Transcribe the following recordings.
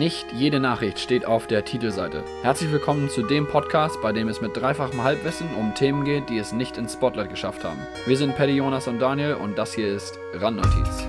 Nicht jede Nachricht steht auf der Titelseite. Herzlich willkommen zu dem Podcast, bei dem es mit dreifachem Halbwissen um Themen geht, die es nicht ins Spotlight geschafft haben. Wir sind Paddy, Jonas und Daniel und das hier ist Randnotiz.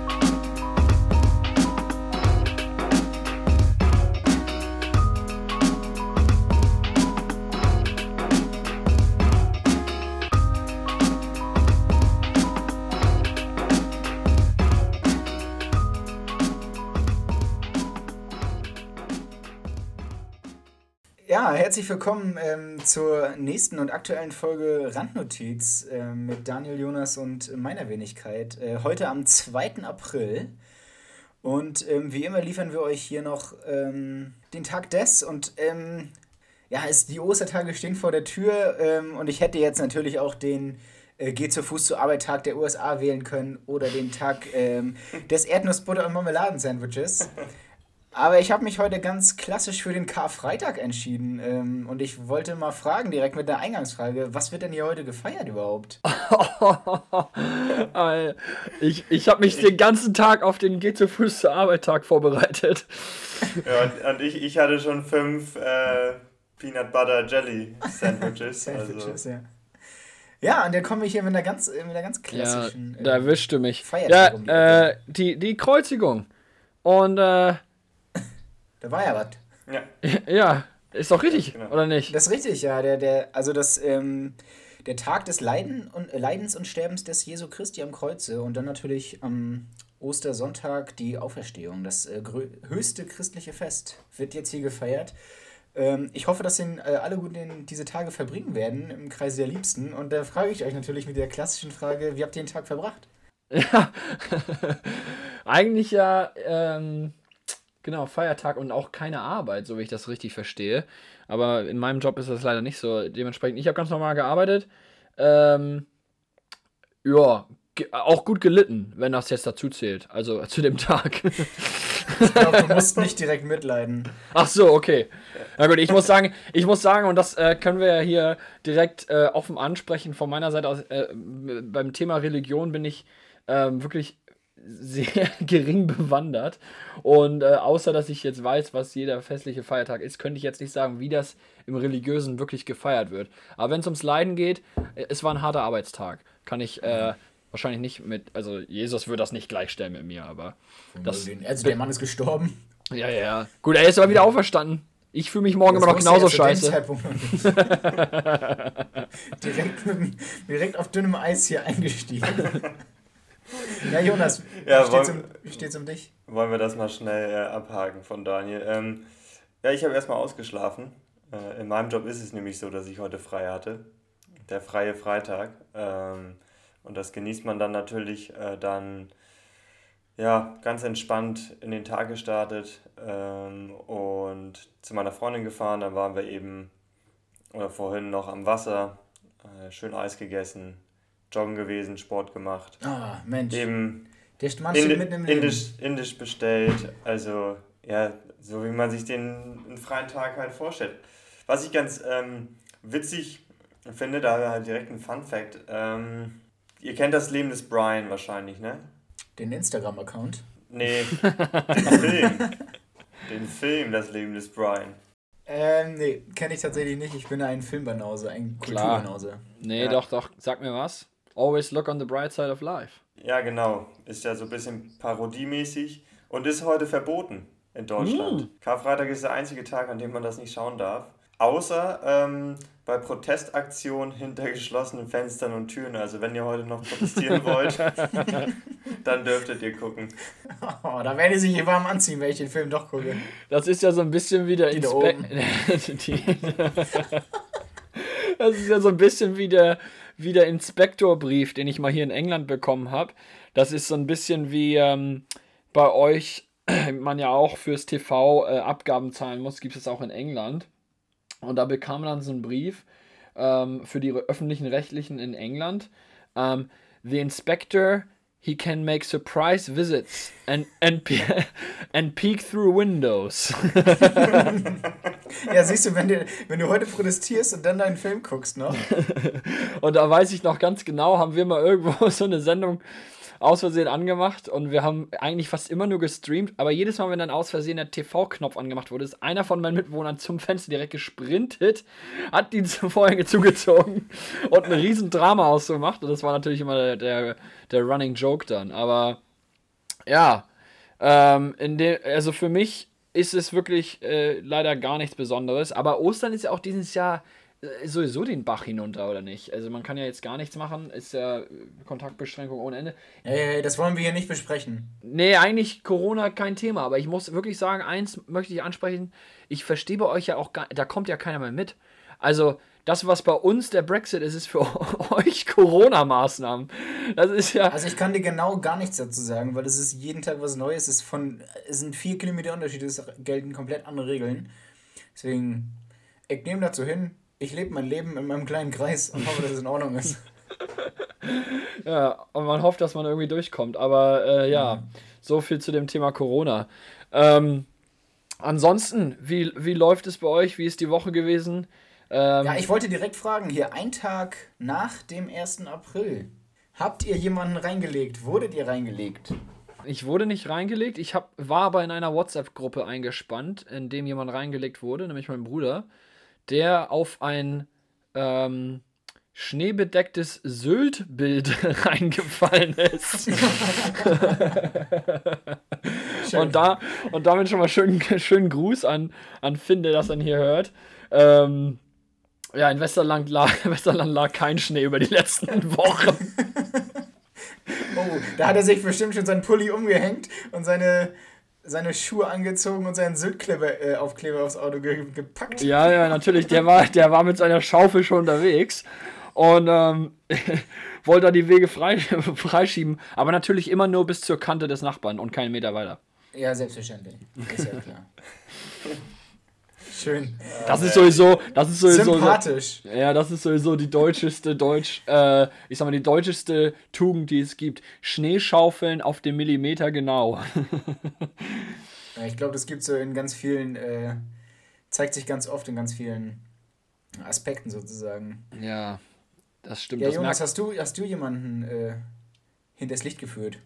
Herzlich willkommen ähm, zur nächsten und aktuellen Folge Randnotiz äh, mit Daniel Jonas und meiner Wenigkeit. Äh, heute am 2. April. Und ähm, wie immer liefern wir euch hier noch ähm, den Tag des und ähm, ja, es, die Ostertage stehen vor der Tür ähm, und ich hätte jetzt natürlich auch den äh, Geh zu Fuß zur Arbeit Tag der USA wählen können oder den Tag ähm, des Erdnussbutter- und Marmeladensandwiches. Aber ich habe mich heute ganz klassisch für den Karfreitag entschieden. Ähm, und ich wollte mal fragen, direkt mit der Eingangsfrage, was wird denn hier heute gefeiert überhaupt? ich ich habe mich den ganzen Tag auf den Geh zu Fuß zur Arbeit Tag vorbereitet. Ja, und, und ich, ich hatte schon fünf äh, Peanut Butter Jelly Sandwiches. Sandwiches, also. ja. Ja, und dann komme ich hier mit einer ganz, mit einer ganz klassischen. Ja, da erwischte mich. Feiertag Ja, um die äh, die, die Kreuzigung. Und äh, Da war ja was. Ja, ja, ist doch richtig, Genau. oder nicht? Das ist richtig, ja. Der, der, also das, ähm, der Tag des Leiden und, äh, Leidens und Sterbens des Jesu Christi am Kreuze und dann natürlich am Ostersonntag die Auferstehung. Das äh, höchste christliche Fest wird jetzt hier gefeiert. Ähm, ich hoffe, dass den, äh, alle gut den, diese Tage verbringen werden im Kreise der Liebsten. Und da frage ich euch natürlich mit der klassischen Frage, wie habt ihr den Tag verbracht? Ja, eigentlich ja, ähm, genau, Feiertag und auch keine Arbeit, so wie ich das richtig verstehe. Aber in meinem Job ist das leider nicht so. Dementsprechend, ich habe ganz normal gearbeitet. Ähm, ja, auch gut gelitten, wenn das jetzt dazu zählt. Also zu dem Tag. Ich glaube, du musst nicht direkt mitleiden. Ach so, okay. Na gut, ich muss sagen, ich muss sagen, und das äh, können wir ja hier direkt äh, offen ansprechen von meiner Seite aus, äh, beim Thema Religion bin ich ähm, wirklich sehr gering bewandert. Und äh, außer dass ich jetzt weiß, was jeder festliche Feiertag ist, könnte ich jetzt nicht sagen, wie das im Religiösen wirklich gefeiert wird. Aber wenn es ums Leiden geht, äh, es war ein harter Arbeitstag. Kann ich äh, wahrscheinlich nicht mit, also Jesus würde das nicht gleichstellen mit mir, aber das, also der Mann ist gestorben. ja, ja, ja. Gut, er ist aber wieder auferstanden. Ich fühle mich morgen immer noch Das genauso scheiße. Direkt, mit, direkt auf dünnem Eis hier eingestiegen. ja, Jonas, Ja, wie, steht's wollen- um, steht's um dich? wollen wir das mal schnell äh, abhaken von Daniel. Ähm, ja, ich habe erstmal ausgeschlafen. Äh, in meinem Job ist es nämlich so, dass ich heute frei hatte. Der freie Freitag. Ähm, und das genießt man dann natürlich äh, dann ja, ganz entspannt in den Tag gestartet ähm, und zu meiner Freundin gefahren. Dann waren wir eben oder vorhin noch am Wasser, äh, schön Eis gegessen, joggen gewesen, Sport gemacht. Ah, Mensch. Eben Der Mann steht mitten im Leben. indisch, indisch bestellt. Also, ja, so wie man sich den einen freien Tag halt vorstellt. Was ich ganz ähm, witzig finde, da halt direkt ein Fun Fact. Ähm, ihr kennt das Leben des Brian wahrscheinlich, ne? Den Instagram-Account. Nee, den Film. Den Film, das Leben des Brian. Ähm, nee, kenne ich tatsächlich nicht. Ich bin ein Filmbanause, ein. Kulturbanause. Nee, Ja. doch, doch. Sag mir was. Always look on the bright side of life. Ja, genau. Ist ja so ein bisschen parodiemäßig und ist heute verboten in Deutschland. Karfreitag ist der einzige Tag, an dem man das nicht schauen darf. Außer ähm, bei Protestaktionen hinter geschlossenen Fenstern und Türen. Also wenn ihr heute noch protestieren wollt, dann dürftet ihr gucken. Oh, da werde ich sich hier warm anziehen, wenn ich den Film doch gucke. Das ist ja so ein bisschen wie der Die da Inspek Die- Das ist ja so ein bisschen wie der, wie der Inspektorbrief, den ich mal hier in England bekommen habe. Das ist so ein bisschen wie ähm, bei euch, man ja auch fürs TV äh, Abgaben zahlen muss, gibt es auch in England. Und da bekam man dann so einen Brief ähm, für die öffentlichen Rechtlichen in England. Ähm, the inspector, he can make surprise visits and, and, pe- and peek through windows. Ja, siehst du, wenn du, wenn du heute protestierst und dann deinen Film guckst noch. Und da weiß ich noch ganz genau, haben wir mal irgendwo so eine Sendung aus Versehen angemacht und wir haben eigentlich fast immer nur gestreamt, aber jedes Mal, wenn dann aus Versehen der TV-Knopf angemacht wurde, ist einer von meinen Mitbewohnern zum Fenster direkt gesprintet, hat die Vorhänge zugezogen und ein riesen Drama ausgemacht. Und das war natürlich immer der, der, der Running Joke dann, aber ja, ähm, dem, also für mich ist es wirklich äh, leider gar nichts Besonderes, aber Ostern ist ja auch dieses Jahr sowieso den Bach hinunter, oder nicht? Also man kann ja jetzt gar nichts machen, ist ja Kontaktbeschränkung ohne Ende. Äh, das wollen wir hier nicht besprechen. Nee, eigentlich Corona kein Thema, aber ich muss wirklich sagen, eins möchte ich ansprechen, ich verstehe bei euch ja auch gar, da kommt ja keiner mehr mit. Also das, was bei uns der Brexit ist, ist für euch Corona-Maßnahmen. Das ist ja. Also ich kann dir genau gar nichts dazu sagen, weil es ist jeden Tag was Neues. Es, ist von, es sind vier Kilometer Unterschied, es gelten komplett andere Regeln. Deswegen, ich nehme dazu hin, ich lebe mein Leben in meinem kleinen Kreis und hoffe, dass es in Ordnung ist. ja, und man hofft, dass man irgendwie durchkommt. Aber äh, ja, mhm. so viel zu dem Thema Corona. Ähm, ansonsten, wie, wie läuft es bei euch? Wie ist die Woche gewesen? Ähm, ja, ich wollte direkt fragen, hier ein Tag nach dem 1. April. Habt ihr jemanden reingelegt? Wurdet ihr reingelegt? Ich wurde nicht reingelegt. Ich hab, war aber in einer WhatsApp-Gruppe eingespannt, in dem jemand reingelegt wurde, nämlich mein Bruder der auf ein ähm, schneebedecktes Sylt-Bild reingefallen ist. und, da, und damit schon mal schönen, schönen Gruß an, an Finn, der das dann hier hört. Ähm, ja, in Westerland lag, Westerland lag kein Schnee über die letzten Wochen. oh, da hat er sich bestimmt schon seinen Pulli umgehängt und seine seine Schuhe angezogen und seinen Syltkleber äh, Aufkleber aufs Auto ge gepackt. Ja, ja, natürlich. Der war, der war mit seiner Schaufel schon unterwegs und ähm, wollte da die Wege frei, freischieben. Aber natürlich immer nur bis zur Kante des Nachbarn und keinen Meter weiter. Ja, selbstverständlich. Ist ja klar. Schön. Das ist sowieso, das ist sowieso. Sympathisch. Ja, das ist sowieso die deutscheste Deutsch, äh, ich sag mal, die deutscheste Tugend, die es gibt. Schneeschaufeln auf dem Millimeter genau. ich glaube, das gibt so in ganz vielen, äh, zeigt sich ganz oft in ganz vielen Aspekten sozusagen. Ja, das stimmt. Ja, das Jonas, hast du, hast du jemanden äh, hinters Licht geführt?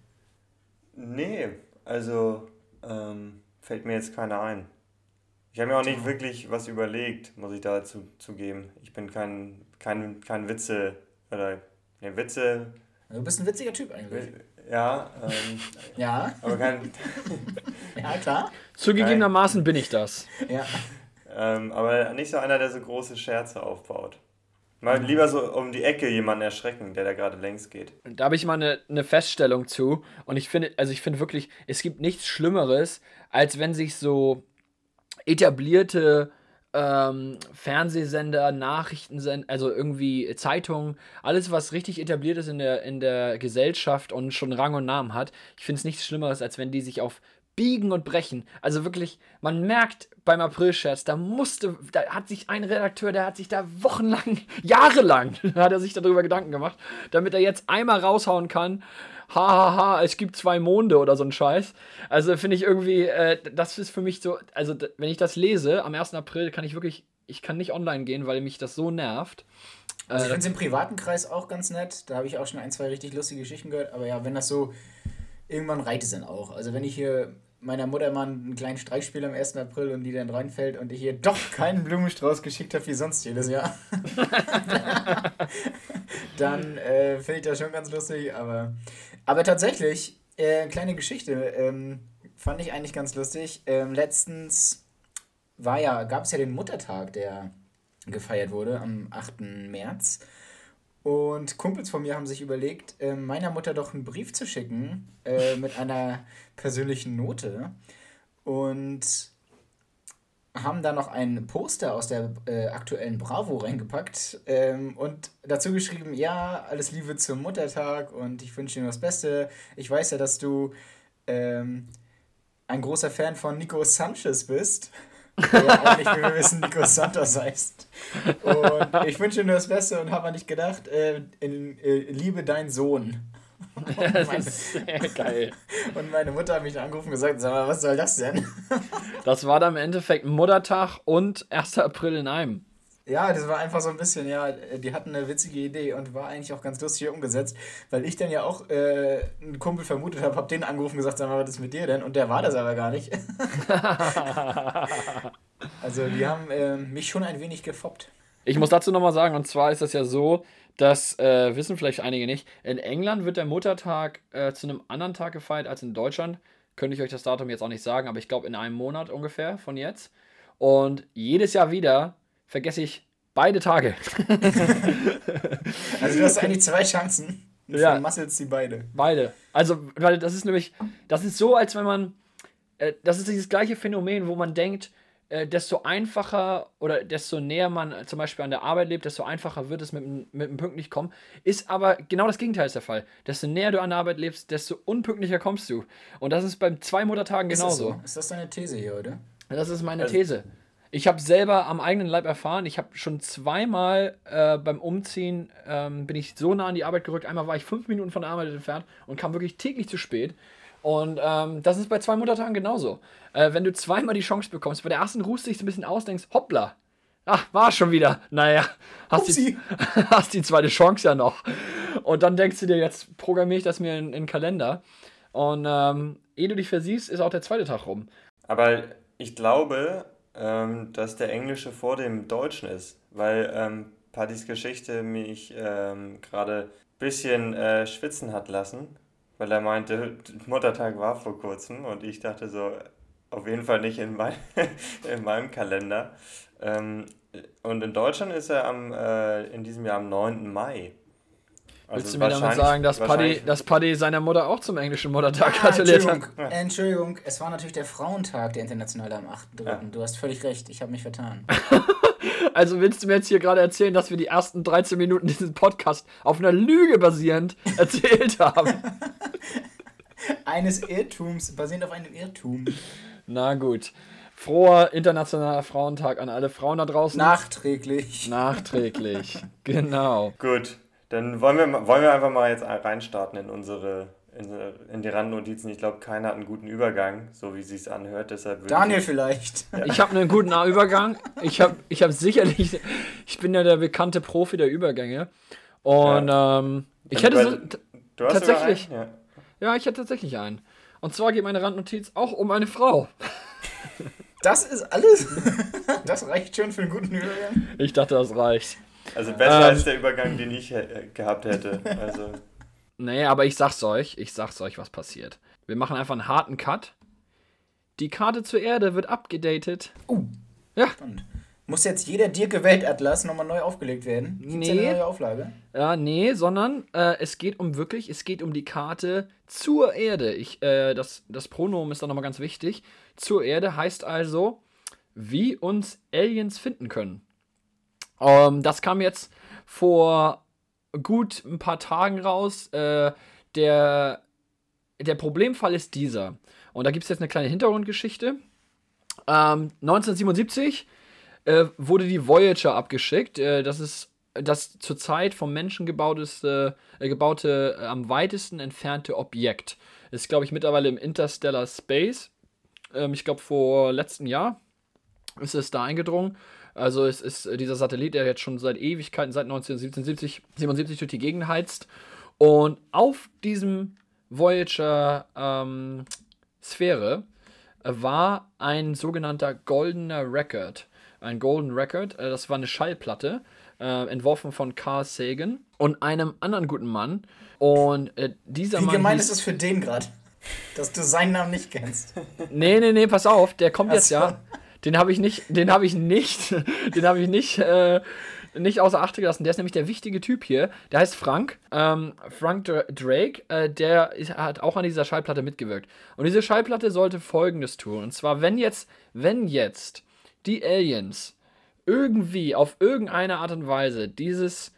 Nee, also ähm, fällt mir jetzt keiner ein. Ich habe mir auch nicht wirklich was überlegt, muss ich dazu zugeben. Ich bin kein, kein, kein Witze, oder, ne, Witze. Du bist ein witziger Typ eigentlich. Ja, ähm, ja. Aber kein. ja, klar. Zugegebenermaßen bin ich das. Ja. Ähm, aber nicht so einer, der so große Scherze aufbaut. Mal lieber so um die Ecke jemanden erschrecken, der da gerade längs geht. Da habe ich mal eine, eine Feststellung zu. Und ich finde, also ich finde wirklich, es gibt nichts Schlimmeres, als wenn sich so etablierte ähm, Fernsehsender, Nachrichtensender, also irgendwie Zeitungen, alles, was richtig etabliert ist in der, in der Gesellschaft und schon Rang und Namen hat. Ich finde es nichts Schlimmeres, als wenn die sich auf Biegen und Brechen. Also wirklich, man merkt beim April-Scherz, da musste, da hat sich ein Redakteur, der hat sich da wochenlang, jahrelang, hat er sich darüber Gedanken gemacht, damit er jetzt einmal raushauen kann hahaha, ha, ha, es gibt zwei Monde oder so ein Scheiß. Also finde ich irgendwie, äh, das ist für mich so, also wenn ich das lese, am 1. April kann ich wirklich, ich kann nicht online gehen, weil mich das so nervt. Also ich finde es im privaten Kreis auch ganz nett. Da habe ich auch schon ein, zwei richtig lustige Geschichten gehört. Aber ja, wenn das so, irgendwann reicht es dann auch. Also wenn ich hier meiner Mutter mal einen kleinen Streich spiele am 1. April und die dann reinfällt und ich ihr doch keinen Blumenstrauß geschickt habe wie sonst jedes Jahr, dann äh, finde ich das schon ganz lustig. Aber aber tatsächlich, äh, kleine Geschichte, ähm, fand ich eigentlich ganz lustig. Ähm, letztens war ja, gab es ja den Muttertag, der gefeiert wurde am 8. März. Und Kumpels von mir haben sich überlegt, äh, meiner Mutter doch einen Brief zu schicken äh, mit einer persönlichen Note. Und haben da noch ein Poster aus der äh, aktuellen Bravo reingepackt ähm, und dazu geschrieben, ja, alles Liebe zum Muttertag und ich wünsche dir das Beste. Ich weiß ja, dass du ähm, ein großer Fan von Nico Sanchez bist. Auch nicht, wie wir wissen, Nico Santos heißt. Und ich wünsche dir nur das Beste und habe nicht gedacht, äh, in, äh, liebe dein Sohn. Das ist sehr geil. Und meine Mutter hat mich angerufen und gesagt, sag mal, was soll das denn? das war dann im Endeffekt Muttertag und 1. April in einem. Ja, das war einfach so ein bisschen, ja, die hatten eine witzige Idee und war eigentlich auch ganz lustig umgesetzt, weil ich dann ja auch äh, einen Kumpel vermutet habe, hab den angerufen und gesagt, sag mal, was ist mit dir denn? Und der war das aber gar nicht. also die haben äh, mich schon ein wenig gefoppt. Ich muss dazu nochmal sagen, und zwar ist das ja so, das äh, wissen vielleicht einige nicht, in England wird der Muttertag äh, zu einem anderen Tag gefeiert als in Deutschland. Könnte ich euch das Datum jetzt auch nicht sagen, aber ich glaube in einem Monat ungefähr von jetzt. Und jedes Jahr wieder vergesse ich beide Tage. also du hast eigentlich zwei Chancen. Und ja. Muscles die beide. Beide. Also, weil das ist nämlich, das ist so, als wenn man, äh, das ist dieses gleiche Phänomen, wo man denkt, äh, desto einfacher oder desto näher man zum Beispiel an der Arbeit lebt, desto einfacher wird es mit, mit dem pünktlich kommen. Ist aber genau das Gegenteil ist der Fall. Desto näher du an der Arbeit lebst, desto unpünktlicher kommst du. Und das ist beim zwei Muttertagen genauso. Ist das, so? ist das deine These hier, oder? Das ist meine also, These. Ich habe selber am eigenen Leib erfahren, ich habe schon zweimal äh, beim Umziehen, ähm, bin ich so nah an die Arbeit gerückt. Einmal war ich fünf Minuten von der Arbeit entfernt und kam wirklich täglich zu spät. Und ähm, das ist bei zwei Muttertagen genauso. Äh, wenn du zweimal die Chance bekommst, bei der ersten ruhst du dich so ein bisschen aus, denkst, hoppla, ach, war schon wieder. Naja, hast die, hast die zweite Chance ja noch. Und dann denkst du dir, jetzt programmiere ich das mir in, in den Kalender. Und ähm, ehe du dich versiehst, ist auch der zweite Tag rum. Aber ich glaube, ähm, dass der Englische vor dem Deutschen ist, weil ähm, Pattys Geschichte mich ähm, gerade ein bisschen äh, schwitzen hat lassen, weil er meinte, Muttertag war vor kurzem und ich dachte so, auf jeden Fall nicht in, mein, in meinem Kalender. Ähm, und in Deutschland ist er am, äh, in diesem Jahr am 9. Mai. Also Willst du mir damit sagen, dass Paddy, dass Paddy seiner Mutter auch zum englischen Muttertag ah, gratuliert hat? Entschuldigung, es war natürlich der Frauentag, der internationale am 8.3. Ja. Du hast völlig recht, ich habe mich vertan. also willst du mir jetzt hier gerade erzählen, dass wir die ersten 13 Minuten dieses Podcasts auf einer Lüge basierend erzählt haben? Eines Irrtums, basierend auf einem Irrtum. Na gut. Froher internationaler Frauentag an alle Frauen da draußen. Nachträglich. Nachträglich, genau. Gut, dann wollen wir, wollen wir einfach mal jetzt reinstarten in unsere in, in die Randnotizen. Ich glaube, keiner hat einen guten Übergang, so wie es sich anhört. Deshalb Daniel ich, vielleicht. Ja. Ich habe einen guten Übergang. Ich habe ich hab sicherlich, ich bin ja der bekannte Profi der Übergänge. Und ja. ähm, ich hätte so, du hast tatsächlich. Ja. ja, ich hätte tatsächlich einen. Und zwar geht meine Randnotiz auch um eine Frau. Das ist alles? Das reicht schon für einen guten Übergang? Ich dachte, das reicht. Also besser ähm, als der Übergang, den ich gehabt hätte. Also. Nee, aber ich sag's euch, ich sag's euch, was passiert. Wir machen einfach einen harten Cut. Die Karte zur Erde wird abgedatet. Uh. Ja. Spannend. Muss jetzt jeder Dirke Weltatlas nochmal neu aufgelegt werden? Gibt's nee. eine neue Auflage? Ja, nee, sondern äh, es geht um wirklich, es geht um die Karte zur Erde. Ich, äh, das, das Pronomen ist da nochmal ganz wichtig. Zur Erde heißt also, wie uns Aliens finden können. Ähm, das kam jetzt vor gut ein paar Tagen raus. Äh, der, der Problemfall ist dieser. Und da gibt es jetzt eine kleine Hintergrundgeschichte. Ähm, 1977 äh, wurde die Voyager abgeschickt. Äh, das ist das zurzeit vom Menschen gebauteste, äh, gebaute, äh, am weitesten entfernte Objekt. Ist, glaube ich, mittlerweile im Interstellar Space. Ähm, ich glaube, vor letztem Jahr ist es da eingedrungen. Also es ist äh, dieser Satellit, der jetzt schon seit Ewigkeiten, seit 1977 77 durch die Gegend heizt. Und auf diesem Voyager ähm, Sphäre äh, war ein sogenannter goldener Record. Ein Golden Record, äh, das war eine Schallplatte, äh, entworfen von Carl Sagan und einem anderen guten Mann. Und äh, dieser Wie Mann. Wie gemein ist das für den gerade? Dass du seinen Namen nicht kennst. Nee, nee, nee, pass auf, der kommt jetzt ja. Den habe ich nicht, den habe ich nicht, den habe ich nicht, äh, nicht außer Acht gelassen. Der ist nämlich der wichtige Typ hier. Der heißt Frank. Ähm, Frank Drake, äh, der ist, hat auch an dieser Schallplatte mitgewirkt. Und diese Schallplatte sollte folgendes tun. Und zwar, wenn jetzt, wenn jetzt die Aliens irgendwie auf irgendeine Art und Weise dieses,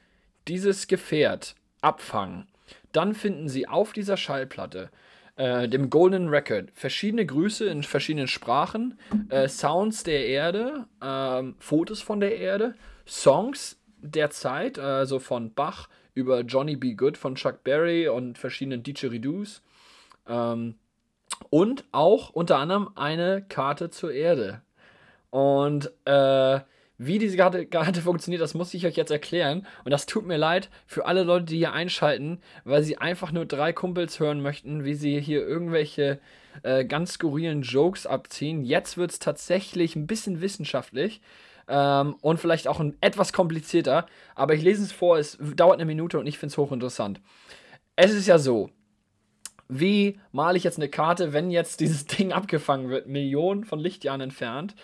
dieses Gefährt abfangen, dann finden sie auf dieser Schallplatte äh, dem Golden Record. Verschiedene Grüße in verschiedenen Sprachen, äh, Sounds der Erde, äh, Fotos von der Erde, Songs der Zeit, also von Bach über Johnny B. Good von Chuck Berry und verschiedenen Didgeridoos. Ähm, und auch unter anderem eine Karte zur Erde. Und äh, Wie diese Karte, funktioniert, das muss ich euch jetzt erklären. Und das tut mir leid für alle Leute, die hier einschalten, weil sie einfach nur drei Kumpels hören möchten, wie sie hier irgendwelche äh, ganz skurrilen Jokes abziehen. Jetzt wird es tatsächlich ein bisschen wissenschaftlich ähm, und vielleicht auch ein, etwas komplizierter. Aber ich lese es vor, es dauert eine Minute und ich finde es hochinteressant. Es ist ja so, wie male ich jetzt eine Karte, wenn jetzt dieses Ding abgefangen wird, Millionen von Lichtjahren entfernt?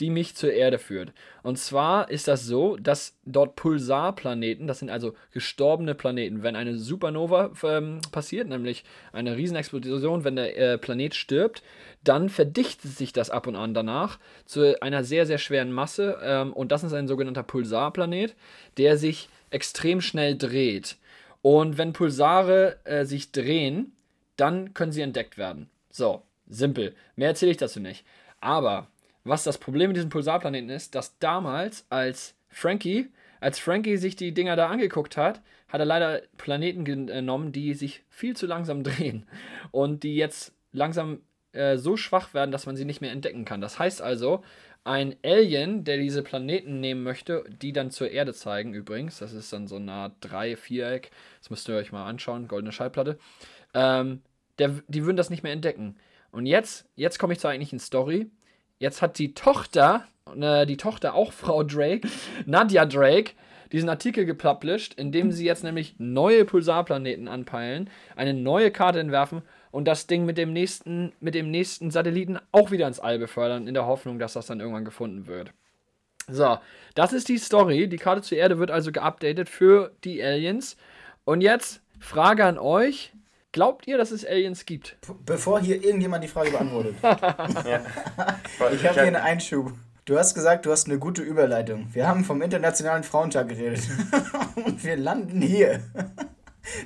Die mich zur Erde führt. Und zwar ist das so, dass dort Pulsarplaneten, das sind also gestorbene Planeten, wenn eine Supernova ähm, passiert, nämlich eine Riesenexplosion, wenn der äh, Planet stirbt, dann verdichtet sich das ab und an danach zu einer sehr, sehr schweren Masse. Ähm, und das ist ein sogenannter Pulsarplanet, der sich extrem schnell dreht. Und wenn Pulsare äh, sich drehen, dann können sie entdeckt werden. So, simpel. Mehr erzähle ich dazu nicht. Aber was das Problem mit diesem Pulsarplaneten ist, dass damals, als Frankie, als Frankie sich die Dinger da angeguckt hat, hat er leider Planeten genommen, die sich viel zu langsam drehen und die jetzt langsam äh, so schwach werden, dass man sie nicht mehr entdecken kann. Das heißt also, ein Alien, der diese Planeten nehmen möchte, die dann zur Erde zeigen, übrigens, das ist dann so eine Art Drei-Viereck, das müsst ihr euch mal anschauen, goldene Schallplatte, ähm, der, die würden das nicht mehr entdecken. Und jetzt, jetzt komme ich zur eigentlichen Story. Jetzt hat die Tochter, äh, die Tochter auch Frau Drake, Nadia Drake, diesen Artikel gepublished, in dem sie jetzt nämlich neue Pulsarplaneten anpeilen, eine neue Karte entwerfen und das Ding mit dem nächsten, mit dem nächsten Satelliten auch wieder ins All befördern, in der Hoffnung, dass das dann irgendwann gefunden wird. So, das ist die Story. Die Karte zur Erde wird also geupdatet für die Aliens. Und jetzt Frage an euch: Glaubt ihr, dass es Aliens gibt? Bevor hier irgendjemand die Frage beantwortet. ja. Ich habe hier einen Einschub. Du hast gesagt, du hast eine gute Überleitung. Wir haben vom Internationalen Frauentag geredet. Und wir landen hier.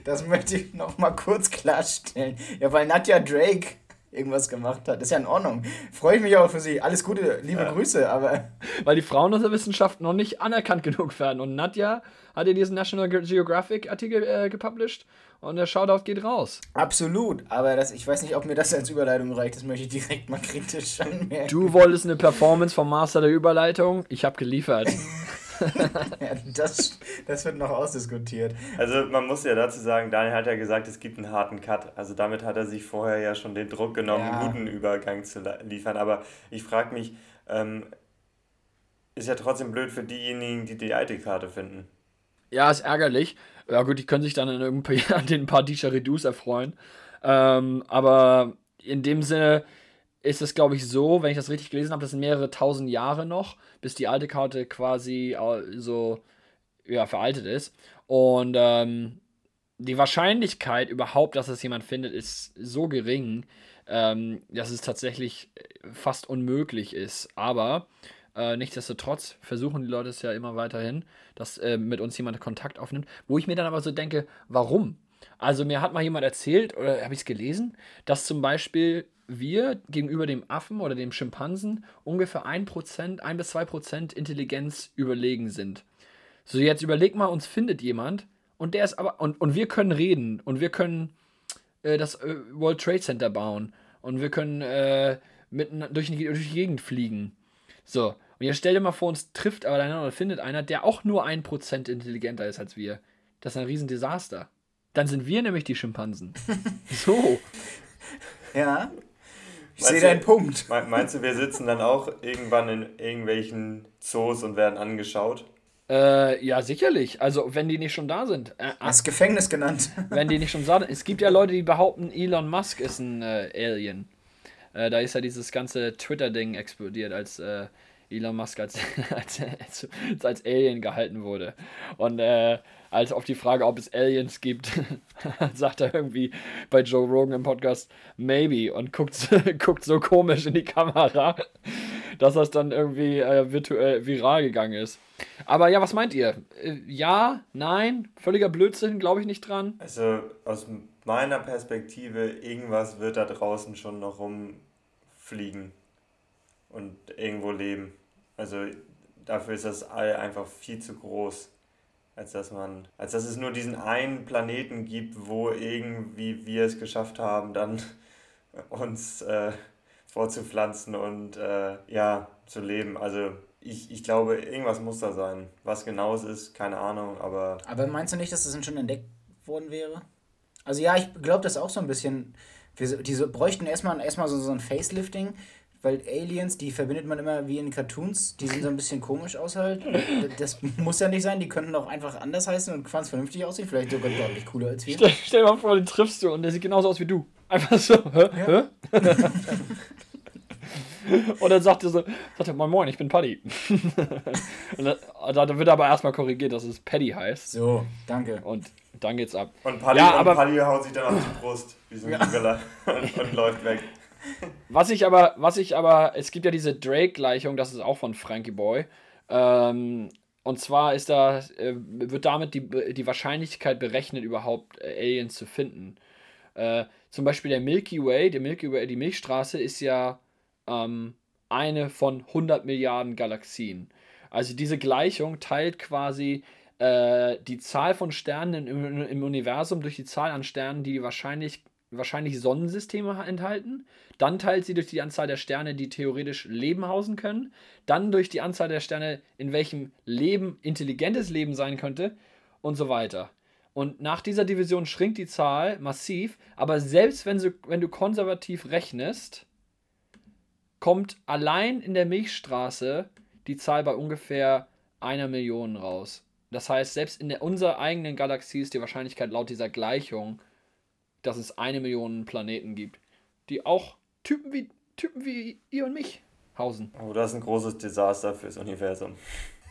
Das möchte ich noch mal kurz klarstellen. Ja, weil Nadja Drake irgendwas gemacht hat. ist ja in Ordnung. Freue ich mich auch für sie. Alles Gute, liebe ja. Grüße, aber. Weil die Frauen aus der Wissenschaft noch nicht anerkannt genug werden. Und Nadja hat ja diesen National Geographic Artikel äh, gepublished und der Shoutout geht raus. Absolut, aber das, ich weiß nicht, ob mir das als Überleitung reicht. Das möchte ich direkt mal kritisch anmerken. Du wolltest eine Performance vom Master der Überleitung. Ich habe geliefert. ja, das, das wird noch ausdiskutiert. Also man muss ja dazu sagen, Daniel hat ja gesagt, es gibt einen harten Cut. Also damit hat er sich vorher ja schon den Druck genommen, ja. einen guten Übergang zu liefern. Aber ich frage mich, ähm, ist ja trotzdem blöd für diejenigen, die die alte Karte finden. Ja, ist ärgerlich. Ja, gut, die können sich dann an, an den paar Didgeridoos erfreuen. Ähm, aber in dem Sinne ist es, glaube ich, so, wenn ich das richtig gelesen habe, das sind mehrere tausend Jahre noch, bis die alte Karte quasi so ja, veraltet ist. Und ähm, die Wahrscheinlichkeit überhaupt, dass es jemand findet, ist so gering, ähm, dass es tatsächlich fast unmöglich ist. Aber äh, nichtsdestotrotz versuchen die Leute es ja immer weiterhin, dass äh, mit uns jemand Kontakt aufnimmt. Wo ich mir dann aber so denke, warum? Also mir hat mal jemand erzählt, oder habe ich es gelesen, dass zum Beispiel wir gegenüber dem Affen oder dem Schimpansen ungefähr 1%, 1 bis 2% Intelligenz überlegen sind. So, jetzt überleg mal, uns findet jemand und der ist aber, und, und wir können reden und wir können äh, das äh, World Trade Center bauen und wir können äh, mit, durch, durch die Gegend fliegen. So, und jetzt stell dir mal vor, uns trifft aber einer oder findet einer, der auch nur ein Prozent intelligenter ist als wir. Das ist ein Riesendesaster. Dann sind wir nämlich die Schimpansen. so. Ja. Ich sehe deinen Punkt. Meinst du, wir sitzen dann auch irgendwann in irgendwelchen Zoos und werden angeschaut? Äh, ja, sicherlich. Also, wenn die nicht schon da sind. Äh, das Gefängnis genannt. wenn die nicht schon da sind. Es gibt ja Leute, die behaupten, Elon Musk ist ein äh, Alien. Äh, da ist ja dieses ganze Twitter-Ding explodiert, als äh, Elon Musk als, als, als, als, Alien gehalten wurde. Und äh, als auf die Frage, ob es Aliens gibt, sagt er irgendwie bei Joe Rogan im Podcast, maybe, und guckt, guckt so komisch in die Kamera, dass das dann irgendwie äh, virtuell viral gegangen ist. Aber ja, was meint ihr? Äh, ja, nein, völliger Blödsinn, glaube ich nicht dran. Also aus meiner Perspektive, irgendwas wird da draußen schon noch rumfliegen und irgendwo leben. Also dafür ist das All einfach viel zu groß, als dass man, als dass es nur diesen einen Planeten gibt, wo irgendwie wir es geschafft haben, dann uns äh, vorzupflanzen und äh, ja, zu leben. Also ich, ich glaube, irgendwas muss da sein. Was genau es ist, keine Ahnung, aber. Aber meinst du nicht, dass das schon entdeckt worden wäre? Also ja, ich glaube das auch so ein bisschen. Wir, diese bräuchten erstmal, erstmal so, so ein Facelifting, weil Aliens, die verbindet man immer wie in Cartoons, die sehen so ein bisschen komisch aus halt. Das muss ja nicht sein, die könnten auch einfach anders heißen und ganz vernünftig aussehen, vielleicht sogar deutlich cooler als wir. Stell, stell dir mal vor, den triffst du und der sieht genauso aus wie du. Einfach so, hä? Ja. hä? Und dann sagt er so, sagt er, moin moin, ich bin Paddy. und dann, wird aber erstmal korrigiert, dass es Paddy heißt. So, danke. Und dann geht's ab. Und Paddy, ja, und aber, Paddy haut sich dann auf die Brust, wie so ein ja. Und, und läuft weg. Was ich aber, was ich aber, es gibt ja diese Drake-Gleichung, das ist auch von Frankie Boy. Ähm, und zwar ist da, äh, wird damit die, die Wahrscheinlichkeit berechnet, überhaupt äh, Aliens zu finden. Äh, zum Beispiel der Milky Way, der Milky Way, die Milchstraße ist ja ähm, eine von 100 Milliarden Galaxien. Also diese Gleichung teilt quasi äh, die Zahl von Sternen im, im, Universum durch die Zahl an Sternen, die wahrscheinlich, wahrscheinlich Sonnensysteme enthalten. Dann teilt sie durch die Anzahl der Sterne, die theoretisch Leben hausen können. Dann durch die Anzahl der Sterne, in welchem Leben intelligentes Leben sein könnte. Und so weiter. Und nach dieser Division schrinkt die Zahl massiv, aber selbst wenn, sie, wenn du konservativ rechnest, kommt allein in der Milchstraße die Zahl bei ungefähr einer Million raus. Das heißt, selbst in der, unserer eigenen Galaxie ist die Wahrscheinlichkeit laut dieser Gleichung, dass es eine Million Planeten gibt, die auch Typen wie, Typen wie ihr und mich hausen. Oh, das ist ein großes Desaster fürs Universum.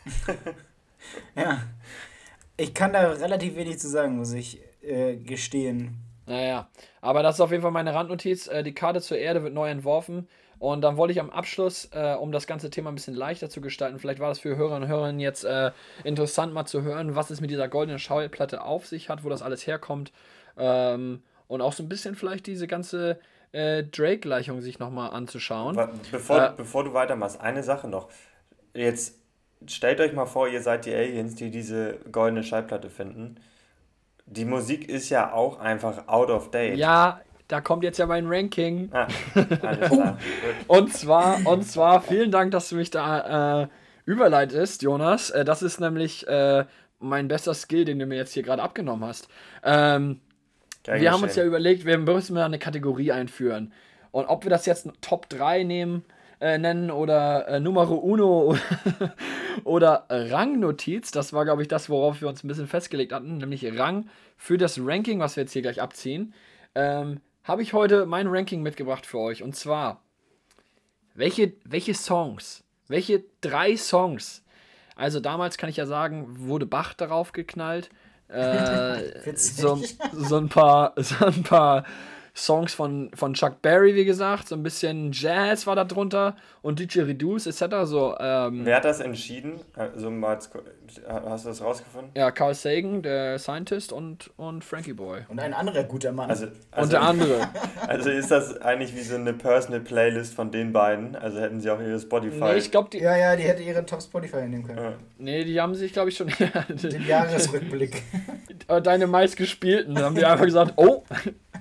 ja. Ich kann da relativ wenig zu sagen, muss ich äh, gestehen. Naja, aber das ist auf jeden Fall meine Randnotiz. Äh, die Karte zur Erde wird neu entworfen. Und dann wollte ich am Abschluss, äh, um das ganze Thema ein bisschen leichter zu gestalten, vielleicht war das für Hörerinnen und Hörer jetzt äh, interessant mal zu hören, was es mit dieser goldenen Schallplatte auf sich hat, wo das alles herkommt. Ähm, und auch so ein bisschen vielleicht diese ganze äh, Drake-Gleichung sich nochmal anzuschauen. Bevor, äh, bevor du weitermachst, eine Sache noch. Jetzt stellt euch mal vor, ihr seid die Aliens, die diese goldene Schallplatte finden. Die Musik ist ja auch einfach out of date. Ja, da kommt jetzt ja mein Ranking. Ah, und zwar, und zwar, vielen Dank, dass du mich da äh, überleitest, Jonas. Äh, das ist nämlich äh, mein bester Skill, den du mir jetzt hier gerade abgenommen hast. Ähm, wir haben uns ja überlegt, wir müssen mal eine Kategorie einführen. Und ob wir das jetzt Top 3 nehmen, äh, nennen oder äh, Numero Uno oder Rangnotiz, das war, glaube ich, das, worauf wir uns ein bisschen festgelegt hatten, nämlich Rang für das Ranking, was wir jetzt hier gleich abziehen. Ähm, habe ich heute mein Ranking mitgebracht für euch. Und zwar, welche, welche Songs, welche drei Songs, also damals kann ich ja sagen, wurde Bach darauf geknallt. Äh, so, so, ein paar, so ein paar Songs von, von Chuck Berry, wie gesagt, so ein bisschen Jazz war da drunter und DJ Reduce etc. So, ähm, Wer hat das entschieden? Also mal, hast du das rausgefunden? Ja, Carl Sagan, der Scientist und, und Frankie Boy. Und ein anderer guter Mann. Also, also, und der andere. Also ist das eigentlich wie so eine Personal Playlist von den beiden? Also hätten sie auch ihre Spotify. Nee, ich glaube die. Ja, ja, die hätte ihre Top Spotify nehmen können. Ja. Nee, die haben sich, glaube ich, schon. den Jahresrückblick. Deine meistgespielten. haben die einfach gesagt, oh,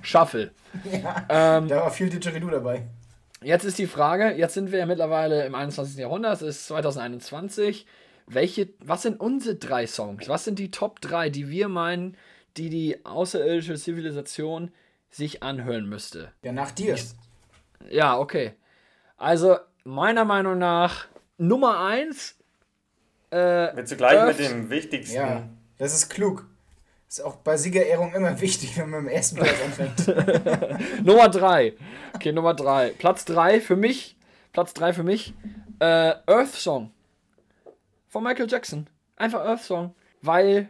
Shuffle. Ja, ähm, da war viel Didgeridoo dabei. Jetzt ist die Frage, jetzt sind wir ja mittlerweile im 21. Jahrhundert, es ist 2021. Welche, was sind unsere drei Songs? Was sind die Top 3, die wir meinen, die die außerirdische Zivilisation sich anhören müsste? Ja, nach dir. Ich, ja, okay. Also, meiner Meinung nach, Nummer 1. Äh, Willst du gleich Earth, mit dem wichtigsten? Ja, das ist klug. Ist auch bei Siegerehrung immer wichtig, wenn man im ersten Platz anfängt. Nummer 3. Okay, Nummer 3. Platz 3 für mich. Platz 3 für mich. Äh, Earth Song. Von Michael Jackson. Einfach Earth Song. Weil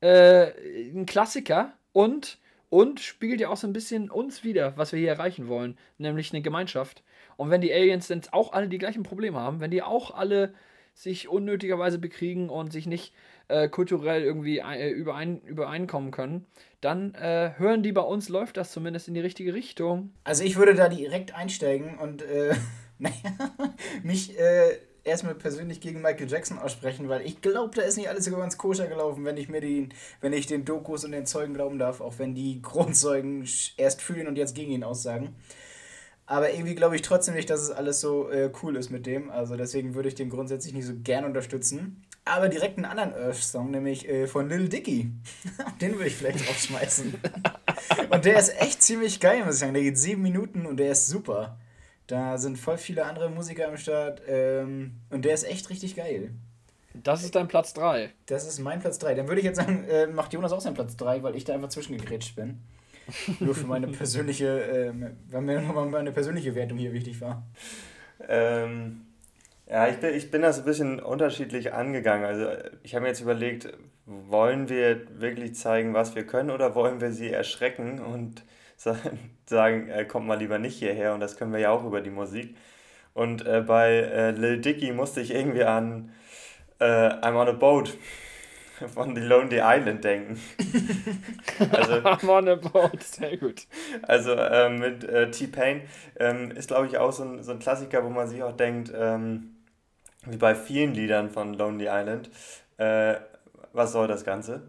äh, ein Klassiker und, und spiegelt ja auch so ein bisschen uns wieder, was wir hier erreichen wollen. Nämlich eine Gemeinschaft. Und wenn die Aliens dann auch alle die gleichen Probleme haben, wenn die auch alle sich unnötigerweise bekriegen und sich nicht äh, kulturell irgendwie äh, überein, übereinkommen können, dann äh, hören die bei uns, läuft das zumindest in die richtige Richtung. Also ich würde da direkt einsteigen und äh, naja, mich äh, erstmal persönlich gegen Michael Jackson aussprechen, weil ich glaube, da ist nicht alles so ganz koscher gelaufen, wenn ich mir den, wenn ich den Dokus und den Zeugen glauben darf, auch wenn die Grundzeugen erst fühlen und jetzt gegen ihn aussagen. Aber irgendwie glaube ich trotzdem nicht, dass es alles so äh, cool ist mit dem. Also deswegen würde ich den grundsätzlich nicht so gern unterstützen. Aber direkt einen anderen Earth-Song, nämlich äh, von Lil Dicky. den würde ich vielleicht draufschmeißen. und der ist echt ziemlich geil, muss ich sagen. Der geht sieben Minuten und der ist super. Da sind voll viele andere Musiker am Start. Ähm, und der ist echt richtig geil. Das ist dein Platz 3. Das ist mein Platz 3. Dann würde ich jetzt sagen, äh, macht Jonas auch seinen Platz 3, weil ich da einfach zwischengegrätscht bin. Nur für meine persönliche, äh, weil mir nochmal meine persönliche Wertung hier wichtig war. Ähm, ja, ich bin, ich bin das ein bisschen unterschiedlich angegangen. Also ich habe mir jetzt überlegt, wollen wir wirklich zeigen, was wir können oder wollen wir sie erschrecken und sagen, äh, kommt mal lieber nicht hierher und das können wir ja auch über die Musik. Und äh, bei äh, Lil Dicky musste ich irgendwie an äh, I'm on a Boat von The Lonely Island denken. also, I'm on a Boat, sehr gut. Also äh, mit äh, T-Pain ähm, ist, glaube ich, auch so ein, so ein Klassiker, wo man sich auch denkt, ähm, wie bei vielen Liedern von Lonely Island, äh, was soll das Ganze?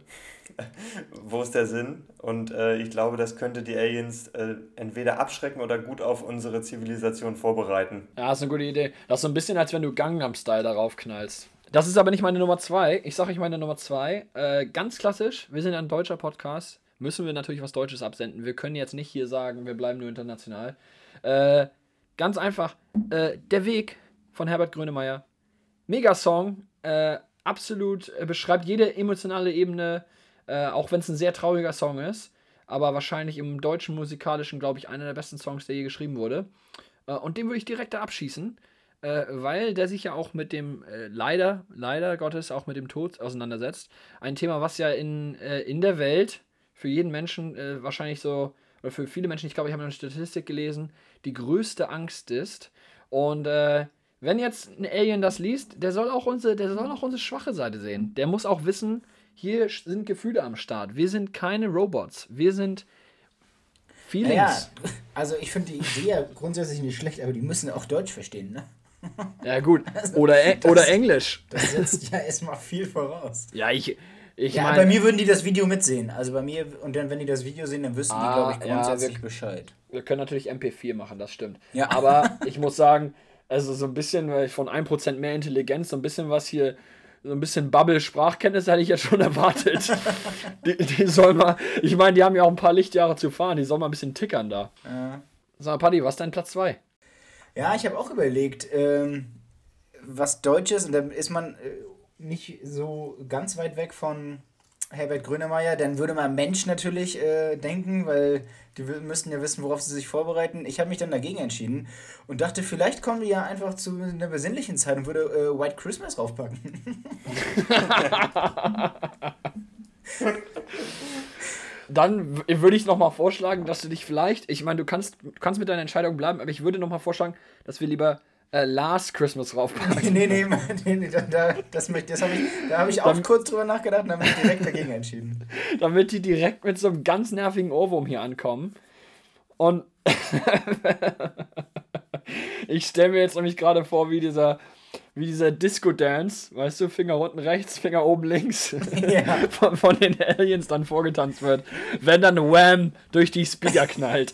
Wo ist der Sinn? Und äh, ich glaube, das könnte die Aliens äh, entweder abschrecken oder gut auf unsere Zivilisation vorbereiten. Ja, ist eine gute Idee. Das ist so ein bisschen, als wenn du Gangnam-Style darauf knallst. Das ist aber nicht meine Nummer zwei. Ich sage euch meine Nummer zwei. Äh, ganz klassisch, wir sind ein deutscher Podcast. Müssen wir natürlich was Deutsches absenden. Wir können jetzt nicht hier sagen, wir bleiben nur international. Äh, ganz einfach, äh, Der Weg von Herbert Grönemeyer. Megasong. Äh, absolut äh, beschreibt jede emotionale Ebene, äh, auch wenn es ein sehr trauriger Song ist. Aber wahrscheinlich im deutschen musikalischen, glaube ich, einer der besten Songs, der je geschrieben wurde. und den würde ich direkt da abschießen äh, weil der sich ja auch mit dem, äh, leider, leider Gottes, auch mit dem Tod auseinandersetzt. Ein Thema, was ja in, äh, in der Welt für jeden Menschen äh, wahrscheinlich so, oder für viele Menschen, ich glaube, ich habe eine Statistik gelesen, die größte Angst ist. Und äh, wenn jetzt ein Alien das liest, der soll auch unsere, der soll auch unsere schwache Seite sehen. Der muss auch wissen, hier sind Gefühle am Start. Wir sind keine Robots. Wir sind Feelings. Ja, also ich finde die Idee ja grundsätzlich nicht schlecht, aber die müssen auch Deutsch verstehen, ne? Ja, gut. Also, oder, das, oder Englisch. Das setzt ja erstmal viel voraus. Ja, ich. ich ja, mein, bei mir würden die das Video mitsehen. Also bei mir, und dann, wenn die das Video sehen, dann wüssten ah, die, glaube ich, grundsätzlich ja, wir, Bescheid. Wir können natürlich MP4 machen, das stimmt. Ja. Aber ich muss sagen, also so ein bisschen von 1% mehr Intelligenz, so ein bisschen was hier so ein bisschen Bubble-Sprachkenntnis hätte ich jetzt schon erwartet. die, die soll mal, ich meine, die haben ja auch ein paar Lichtjahre zu fahren, die soll mal ein bisschen tickern da. Ja. Sag mal, Paddy, was ist dein Platz 2? Ja, ich habe auch überlegt, ähm, was Deutsches, und da ist man äh, nicht so ganz weit weg von Herbert Grönemeyer, dann würde man Mensch natürlich äh, denken, weil die müssten ja wissen, worauf sie sich vorbereiten. Ich habe mich dann dagegen entschieden und dachte, vielleicht kommen wir ja einfach zu einer besinnlichen Zeit und würde äh, White Christmas raufpacken. dann würde ich nochmal vorschlagen, dass du dich vielleicht, ich meine, du kannst, kannst mit deiner Entscheidung bleiben, aber ich würde nochmal vorschlagen, dass wir lieber äh, Last Christmas raufpacken. nee, nee, nee, nee da, da, das, das hab ich, da habe ich auch Dann, kurz drüber nachgedacht und dann habe ich direkt dagegen entschieden. Damit die direkt mit so einem ganz nervigen Ohrwurm hier ankommen. Und ich stelle mir jetzt nämlich gerade vor, wie dieser wie dieser Disco-Dance, weißt du, Finger unten rechts, Finger oben links, ja. von, von, den Aliens dann vorgetanzt wird, wenn dann Wham durch die Speaker knallt.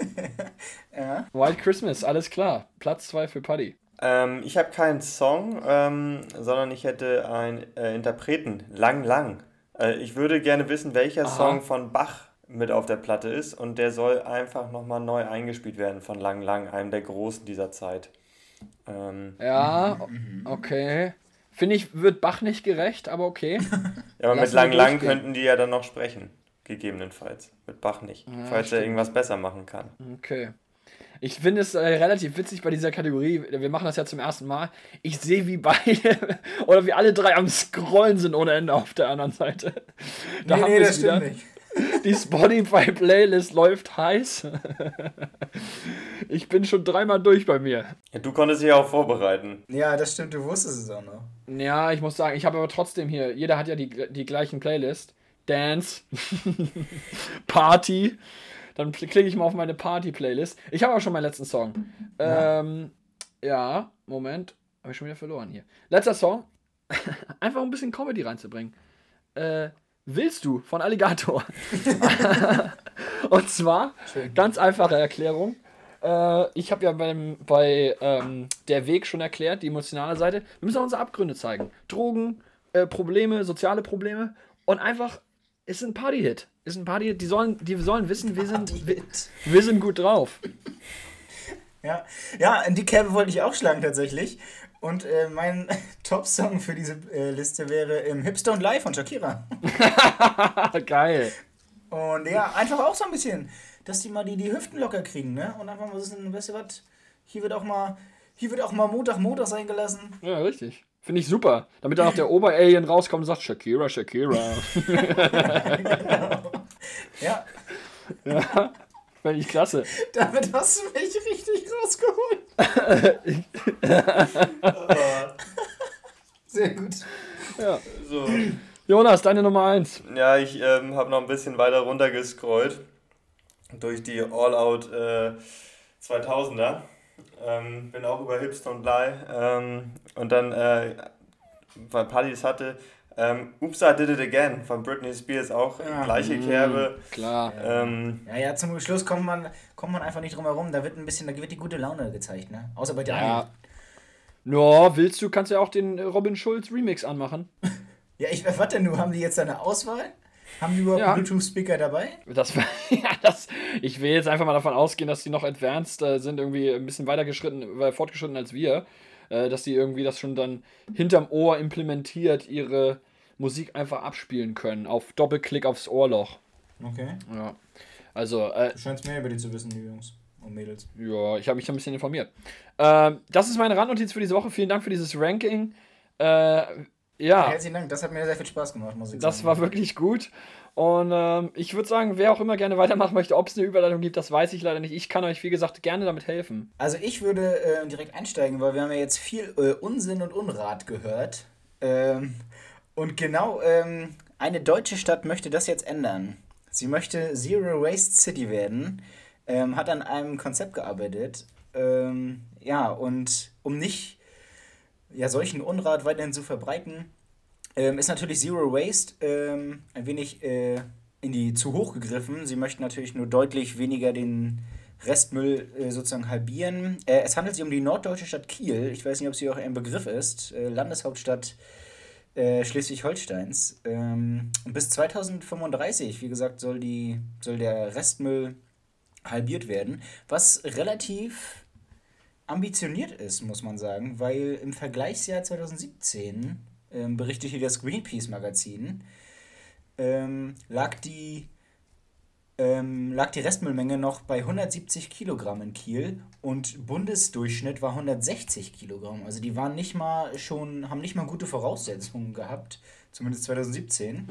ja. Wild Christmas, alles klar. Platz 2 für Paddy. Ähm, ich habe keinen Song, ähm, sondern ich hätte einen äh, Interpreten, Lang Lang. Äh, ich würde gerne wissen, welcher Aha. Song von Bach mit auf der Platte ist und der soll einfach nochmal neu eingespielt werden von Lang Lang, einem der Großen dieser Zeit. Ähm, ja, mhm. okay. Finde ich, wird Bach nicht gerecht, aber okay. ja, aber Lass mit Lang Lang könnten die ja dann noch sprechen. Gegebenenfalls. Mit Bach nicht. Ja, falls stimmt. er irgendwas besser machen kann. Okay. Ich finde es äh, relativ witzig bei dieser Kategorie. Wir machen das ja zum ersten Mal. Ich sehe, wie beide oder wie alle drei am Scrollen sind ohne Ende auf der anderen Seite. Da nee, haben nee, das stimmt nicht. Die Spotify-Playlist läuft heiß. Ich bin schon dreimal durch bei mir. Ja, du konntest dich auch vorbereiten. Ja, das stimmt, du wusstest es auch noch. Ja, ich muss sagen, ich habe aber trotzdem hier, jeder hat ja die, die gleichen Playlist. Dance, Party. Dann klicke ich mal auf meine Party-Playlist. Ich habe auch schon meinen letzten Song. Ja, ähm, ja Moment. Habe ich schon wieder verloren hier. Letzter Song. Einfach um ein bisschen Comedy reinzubringen. Äh, Willst du von Alligator? Und zwar, Schön. ganz einfache Erklärung. Äh, ich habe ja beim, bei ähm, Der Weg schon erklärt, die emotionale Seite. Wir müssen auch unsere Abgründe zeigen. Drogen, äh, Probleme, soziale Probleme und einfach, ist ein Party-Hit. Ist ein Party-Hit. Die sollen, die sollen wissen, wir sind, wir, wir sind gut drauf. Ja, ja, in die Kerbe wollte ich auch schlagen tatsächlich. Und äh, mein Top-Song für diese äh, Liste wäre im Hipster und Live von Shakira. Geil. Und ja, einfach auch so ein bisschen, dass die mal die, die Hüften locker kriegen, ne? Und einfach mal ein, weißt du was, hier wird auch mal, hier wird auch mal Montag, Montag sein gelassen. Ja, richtig. Finde ich super. Damit dann auch der Oberalien rauskommt und sagt, Shakira, Shakira. genau. Ja. Ja, finde ich klasse. Damit hast du mich richtig rausgeholt. Sehr gut. Ja. So. Jonas, deine Nummer 1. Ja, ich ähm, habe noch ein bisschen weiter runter gescrollt durch die All-Out äh, 2000er. Ähm, bin auch über Hipster und Lie. Ähm, und dann, äh, weil Partys hatte, ähm, Oops, I Did It Again von Britney Spears, auch Ja. gleiche Kerbe. Klar. Ähm, Ja, ja, zum Schluss kommt man, kommt man einfach nicht drum herum. Da wird ein bisschen, da wird die gute Laune gezeigt, ne? Außer bei Daniel. Ja. No, willst du, kannst ja auch den Robin Schulz Remix anmachen. Ja, ich, was denn nur? Haben die jetzt eine Auswahl? Haben die überhaupt Ja. Bluetooth-Speaker dabei? Das, ja, das, ich will jetzt einfach mal davon ausgehen, dass die noch advanced äh, sind, irgendwie ein bisschen weiter geschritten, äh, fortgeschritten als wir. Äh, dass die irgendwie das schon dann hinterm Ohr implementiert, ihre Musik einfach abspielen können. Auf Doppelklick aufs Ohrloch. Okay. Ja. Also, äh, Du scheinst mehr über die zu wissen, die Jungs und Mädels. ja, ich habe mich ein bisschen informiert. Ähm, das ist meine Randnotiz für diese Woche. Vielen Dank für dieses Ranking. Äh, ja. Herzlichen Dank, das hat mir sehr viel Spaß gemacht, muss ich Das sagen. war wirklich gut. Und ähm, ich würde sagen, wer auch immer gerne weitermachen möchte, ob es eine Überleitung gibt, das weiß ich leider nicht. Ich kann euch, wie gesagt, gerne damit helfen. Also ich würde äh, direkt einsteigen, weil wir haben ja jetzt viel äh, Unsinn und Unrat gehört. Ähm, und genau, ähm, eine deutsche Stadt möchte das jetzt ändern. Sie möchte Zero Waste City werden, ähm, hat an einem Konzept gearbeitet. Ähm, ja, und um nicht ja, solchen Unrat weiterhin zu verbreiten, ähm, ist natürlich Zero Waste ähm, ein wenig äh, in die zu hoch gegriffen. Sie möchten natürlich nur deutlich weniger den Restmüll äh, sozusagen halbieren. Äh, es handelt sich um die norddeutsche Stadt Kiel. Ich weiß nicht, ob sie auch ein Begriff ist. Äh, Landeshauptstadt äh, Schleswig-Holsteins. Ähm, bis 2035, wie gesagt, soll, die, soll der Restmüll halbiert werden, was relativ ambitioniert ist, muss man sagen, weil im Vergleichsjahr 2017 ähm, berichtet hier das Greenpeace-Magazin, ähm, lag die ähm, lag die Restmüllmenge noch bei 170 Kilogramm in Kiel und Bundesdurchschnitt war 160 Kilogramm. Also die waren nicht mal schon, haben nicht mal gute Voraussetzungen gehabt, zumindest 2017.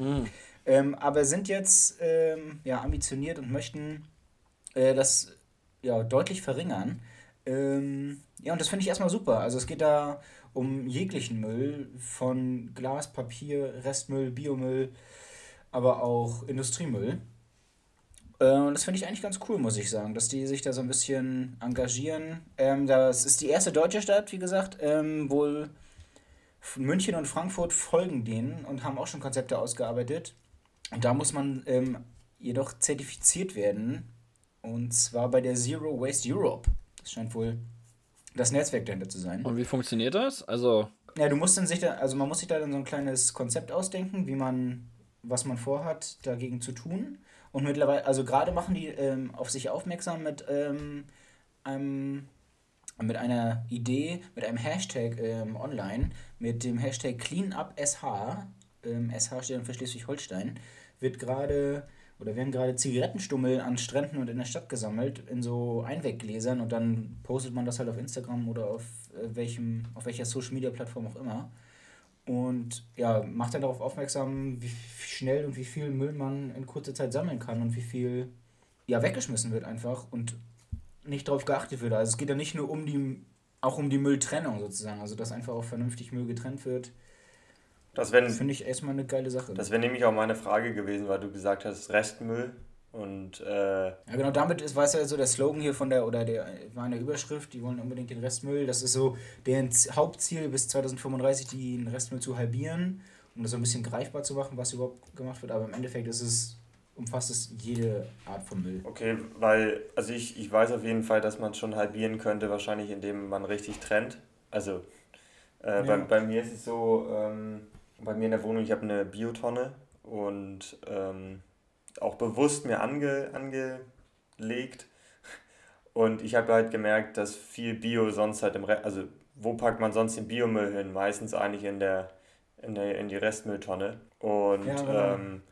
Ähm, aber sind jetzt ähm, ja, ambitioniert und möchten äh, das ja, deutlich verringern. Ähm, ja, und das finde ich erstmal super. Also es geht da um jeglichen Müll, von Glas, Papier, Restmüll, Biomüll, aber auch Industriemüll. Äh, Und das finde ich eigentlich ganz cool, muss ich sagen, dass die sich da so ein bisschen engagieren. Ähm, das ist die erste deutsche Stadt, wie gesagt. Ähm, wohl München und Frankfurt folgen denen und haben auch schon Konzepte ausgearbeitet. Und da muss man ähm, jedoch zertifiziert werden. Und zwar bei der Zero Waste Europe. Das scheint wohl das Netzwerk dahinter zu sein. Und wie funktioniert das? Also, Ja, du musst dann sich da, also man muss sich da dann so ein kleines Konzept ausdenken, wie man, was man vorhat, dagegen zu tun. Und mittlerweile, also gerade machen die ähm, auf sich aufmerksam mit ähm, einem, mit einer Idee, mit einem Hashtag ähm, online, mit dem Hashtag CleanUpSH, ähm, SH steht dann für Schleswig-Holstein, wird gerade oder werden gerade Zigarettenstummel an Stränden und in der Stadt gesammelt in so Einweggläsern und dann postet man das halt auf Instagram oder auf äh, welchem, auf welcher Social Media Plattform auch immer. Und ja, macht dann darauf aufmerksam, wie schnell und wie viel Müll man in kurzer Zeit sammeln kann und wie viel ja weggeschmissen wird einfach und nicht darauf geachtet wird. Also es geht ja nicht nur um die, auch um die Mülltrennung sozusagen, also dass einfach auch vernünftig Müll getrennt wird. Das wäre Finde ich erstmal eine geile Sache. das wär nämlich auch meine Frage gewesen, weil du gesagt hast, Restmüll. Und äh, Ja, genau, damit ist, weiß ja so der Slogan hier von der, oder der war in der Überschrift, die wollen unbedingt den Restmüll. Das ist so deren Hauptziel bis 2035, den Restmüll zu halbieren, um das so ein bisschen greifbar zu machen, was überhaupt gemacht wird. Aber im Endeffekt ist es umfasst es jede Art von Müll. Okay, weil, also ich, ich weiß auf jeden Fall, dass man es schon halbieren könnte, wahrscheinlich indem man richtig trennt. Also äh, ja. bei, bei mir ist es so, ähm, bei mir in der Wohnung, ich habe eine Biotonne und ähm, auch bewusst mir ange, angelegt. Und ich habe halt gemerkt, dass viel Bio sonst halt im Re also wo packt man sonst den Biomüll hin? Meistens eigentlich in der in, der, in die Restmülltonne. Und ja, ähm,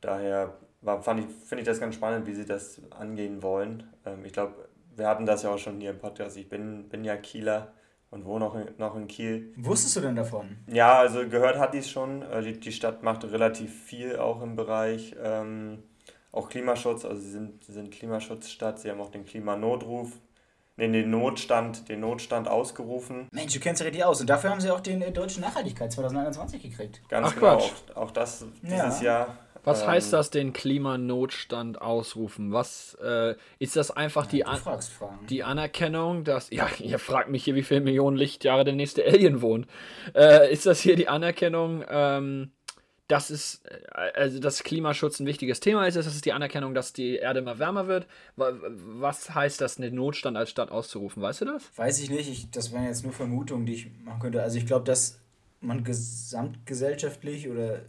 daher war, fand ich, finde ich das ganz spannend, wie sie das angehen wollen. Ähm, ich glaube, wir hatten das ja auch schon hier im Podcast. Ich bin, bin ja Kieler und wohne noch in, noch in Kiel. Wusstest du denn davon? Ja, also gehört hat die es schon. Äh, die, die Stadt macht relativ viel auch im Bereich ähm, auch Klimaschutz. Also sie sind, sie sind Klimaschutzstadt. Sie haben auch den Klimanotruf nee, den Notstand, den Notstand ausgerufen. Mensch, du kennst ja richtig aus. Und dafür haben sie auch den äh, Deutschen Nachhaltigkeit 2021 gekriegt. Ganz Ach, genau. Quatsch. Auch, auch das dieses ja. Jahr. Was ähm, heißt das, den Klimanotstand ausrufen? Was äh, ist das einfach ja, die, An die Anerkennung, dass. Ja, ihr fragt mich hier, wie viele Millionen Lichtjahre der nächste Alien wohnt. Äh, ist das hier die Anerkennung, ähm, dass es, äh, also dass Klimaschutz ein wichtiges Thema ist, das ist die Anerkennung, dass die Erde immer wärmer wird. Was heißt das, einen Notstand als Stadt auszurufen? Weißt du das? Weiß ich nicht. Ich, das wären jetzt nur Vermutungen, die ich machen könnte. Also ich glaube, dass man gesamtgesellschaftlich oder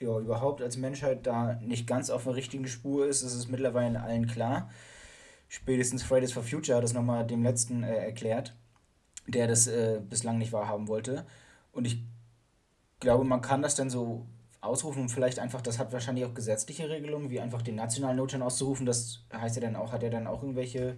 ja, überhaupt als Menschheit da nicht ganz auf der richtigen Spur ist. Das ist mittlerweile allen klar. Spätestens Fridays for Future hat das nochmal dem letzten äh, erklärt, der das äh, bislang nicht wahrhaben wollte. Und ich glaube, man kann das dann so ausrufen und vielleicht einfach, das hat wahrscheinlich auch gesetzliche Regelungen, wie einfach den nationalen Notstand auszurufen. Das heißt ja dann auch, hat er dann auch irgendwelche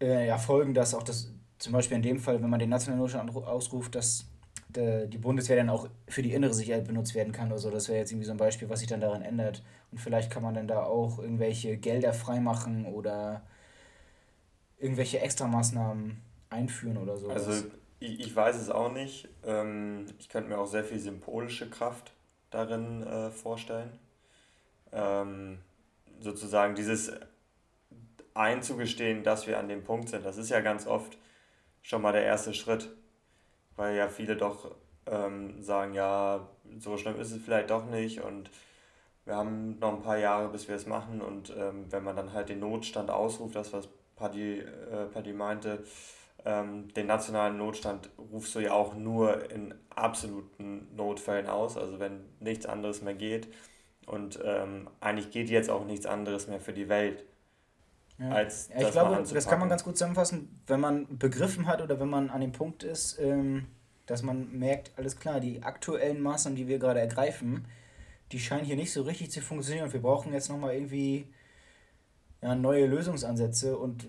äh, ja, Folgen, dass auch das, zum Beispiel in dem Fall, wenn man den nationalen Notstand ausruft, dass die Bundeswehr dann auch für die innere Sicherheit benutzt werden kann oder so. Das wäre jetzt irgendwie so ein Beispiel, was sich dann daran ändert. Und vielleicht kann man dann da auch irgendwelche Gelder freimachen oder irgendwelche Extramaßnahmen einführen oder so. Also ich, ich weiß es auch nicht. Ähm, ich könnte mir auch sehr viel symbolische Kraft darin äh, vorstellen. Ähm, sozusagen dieses einzugestehen, dass wir an dem Punkt sind, das ist ja ganz oft schon mal der erste Schritt, weil ja viele doch ähm, sagen, ja, so schlimm ist es vielleicht doch nicht und wir haben noch ein paar Jahre, bis wir es machen und ähm, wenn man dann halt den Notstand ausruft, das was Paddy, äh, Paddy meinte, ähm, den nationalen Notstand rufst du ja auch nur in absoluten Notfällen aus, also wenn nichts anderes mehr geht. Und ähm, eigentlich geht jetzt auch nichts anderes mehr für die Welt. Ja. Als ja, ich glaube, das kann man ganz gut zusammenfassen, wenn man begriffen hat oder wenn man an dem Punkt ist, ähm, dass man merkt, alles klar, die aktuellen Maßnahmen, die wir gerade ergreifen, die scheinen hier nicht so richtig zu funktionieren und wir brauchen jetzt nochmal irgendwie ja, neue Lösungsansätze und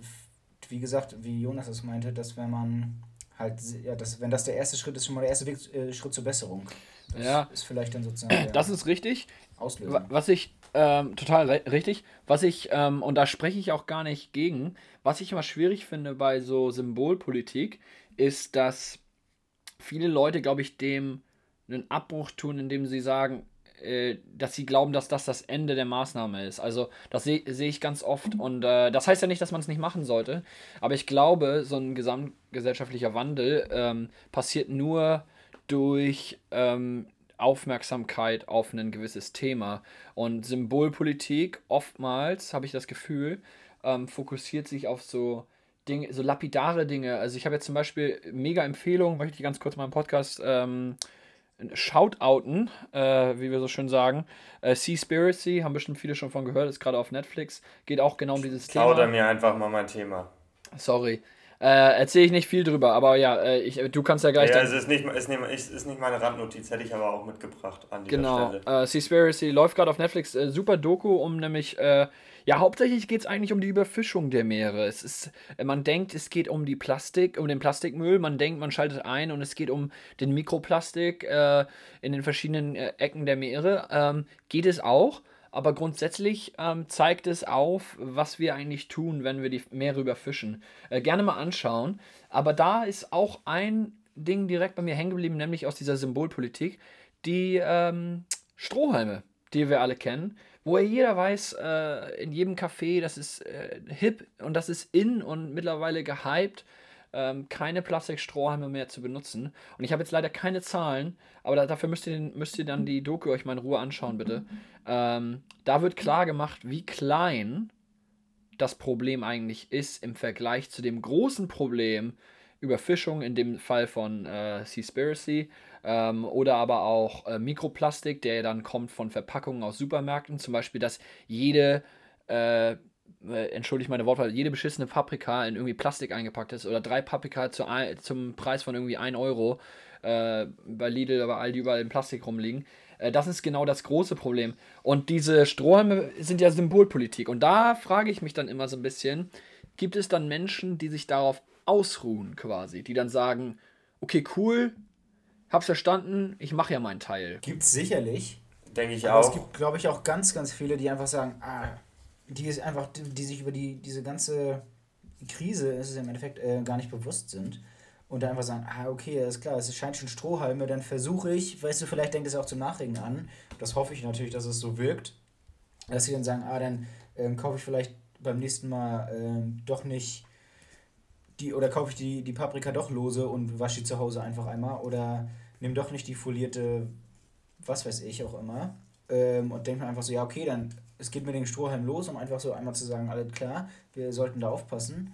wie gesagt, wie Jonas es meinte, dass wenn man halt, ja, dass, wenn das der erste Schritt ist, schon mal der erste Weg, äh, Schritt zur Besserung. Das ja. ist vielleicht dann sozusagen. Das ist richtig. Auslösen. Was ich, ähm, total richtig, was ich, ähm, und da spreche ich auch gar nicht gegen, was ich immer schwierig finde bei so Symbolpolitik, ist, dass viele Leute, glaube ich, dem einen Abbruch tun, indem sie sagen, äh, dass sie glauben, dass das das Ende der Maßnahme ist. Also das sehe seh ich ganz oft. Und äh, das heißt ja nicht, dass man es nicht machen sollte, aber ich glaube, so ein gesamtgesellschaftlicher Wandel ähm, passiert nur durch ähm, Aufmerksamkeit auf ein gewisses Thema und Symbolpolitik oftmals, habe ich das Gefühl, ähm, fokussiert sich auf so Dinge, so lapidare Dinge. Also ich habe jetzt zum Beispiel mega Empfehlung, möchte ich ganz kurz mal im Podcast ähm, Shoutouten, äh, wie wir so schön sagen. Äh, Seaspiracy, haben bestimmt viele schon von gehört, ist gerade auf Netflix. Geht auch genau um dieses Thema. Schau mir einfach mal mein Thema. Sorry. Äh, Erzähle ich nicht viel drüber, aber ja, äh, ich, du kannst ja gleich. Ja, es ist nicht, ist, nicht, ist nicht meine Randnotiz, hätte ich aber auch mitgebracht an dieser genau. Stelle. Genau. Äh, Seaspiracy läuft gerade auf Netflix. Äh, super Doku, um nämlich äh, ja, hauptsächlich geht es eigentlich um die Überfischung der Meere. Es ist, äh, man denkt, es geht um die Plastik, um den Plastikmüll. Man denkt, man schaltet ein und es geht um den Mikroplastik äh, in den verschiedenen äh, Ecken der Meere. Ähm, geht es auch, aber grundsätzlich ähm, zeigt es auf, was wir eigentlich tun, wenn wir die Meere überfischen. Äh, gerne mal anschauen. Aber da ist auch ein Ding direkt bei mir hängen geblieben, nämlich aus dieser Symbolpolitik, die ähm, Strohhalme, die wir alle kennen wo jeder weiß, äh, in jedem Café, das ist äh, hip und das ist in und mittlerweile gehypt. Ähm, keine Plastikstrohhalme mehr zu benutzen. Und ich habe jetzt leider keine Zahlen, aber da, dafür müsst ihr, müsst ihr dann die Doku euch mal in Ruhe anschauen, bitte. Ähm, da wird klar gemacht, wie klein das Problem eigentlich ist im Vergleich zu dem großen Problem Überfischung, in dem Fall von äh, Seaspiracy, ähm, oder aber auch äh, Mikroplastik, der dann kommt von Verpackungen aus Supermärkten. Zum Beispiel, dass jede, äh, äh entschuldige meine Wortwahl, jede beschissene Paprika in irgendwie Plastik eingepackt ist oder drei Paprika zu ein, zum Preis von irgendwie 1 Euro äh, bei Lidl, aber all die überall in Plastik rumliegen. Äh, das ist genau das große Problem. Und diese Strohhalme sind ja Symbolpolitik. Und da frage ich mich dann immer so ein bisschen, gibt es dann Menschen, die sich darauf ausruhen quasi, die dann sagen, okay, cool, hab's verstanden, ich mache ja meinen Teil. Gibt's sicherlich. Denke ich Aber auch. Es gibt, glaube ich, auch ganz, ganz viele, die einfach sagen, ah, die ist einfach, die, die sich über die, diese ganze Krise, ist es im Endeffekt, äh, gar nicht bewusst sind. Und dann einfach sagen, ah, okay, ist klar, es scheint schon Strohhalme, dann versuche ich, weißt du, vielleicht denkt es auch zum Nachregen an. Das hoffe ich natürlich, dass es so wirkt. Dass sie dann sagen, ah, dann ähm, kaufe ich vielleicht beim nächsten Mal ähm, doch nicht die, oder kaufe ich die, die Paprika doch lose und wasche die zu Hause einfach einmal oder nehme doch nicht die folierte, was weiß ich auch immer. Ähm, und denke mir einfach so, ja, okay, dann es geht mit dem Strohhalm los, um einfach so einmal zu sagen, alles klar, wir sollten da aufpassen.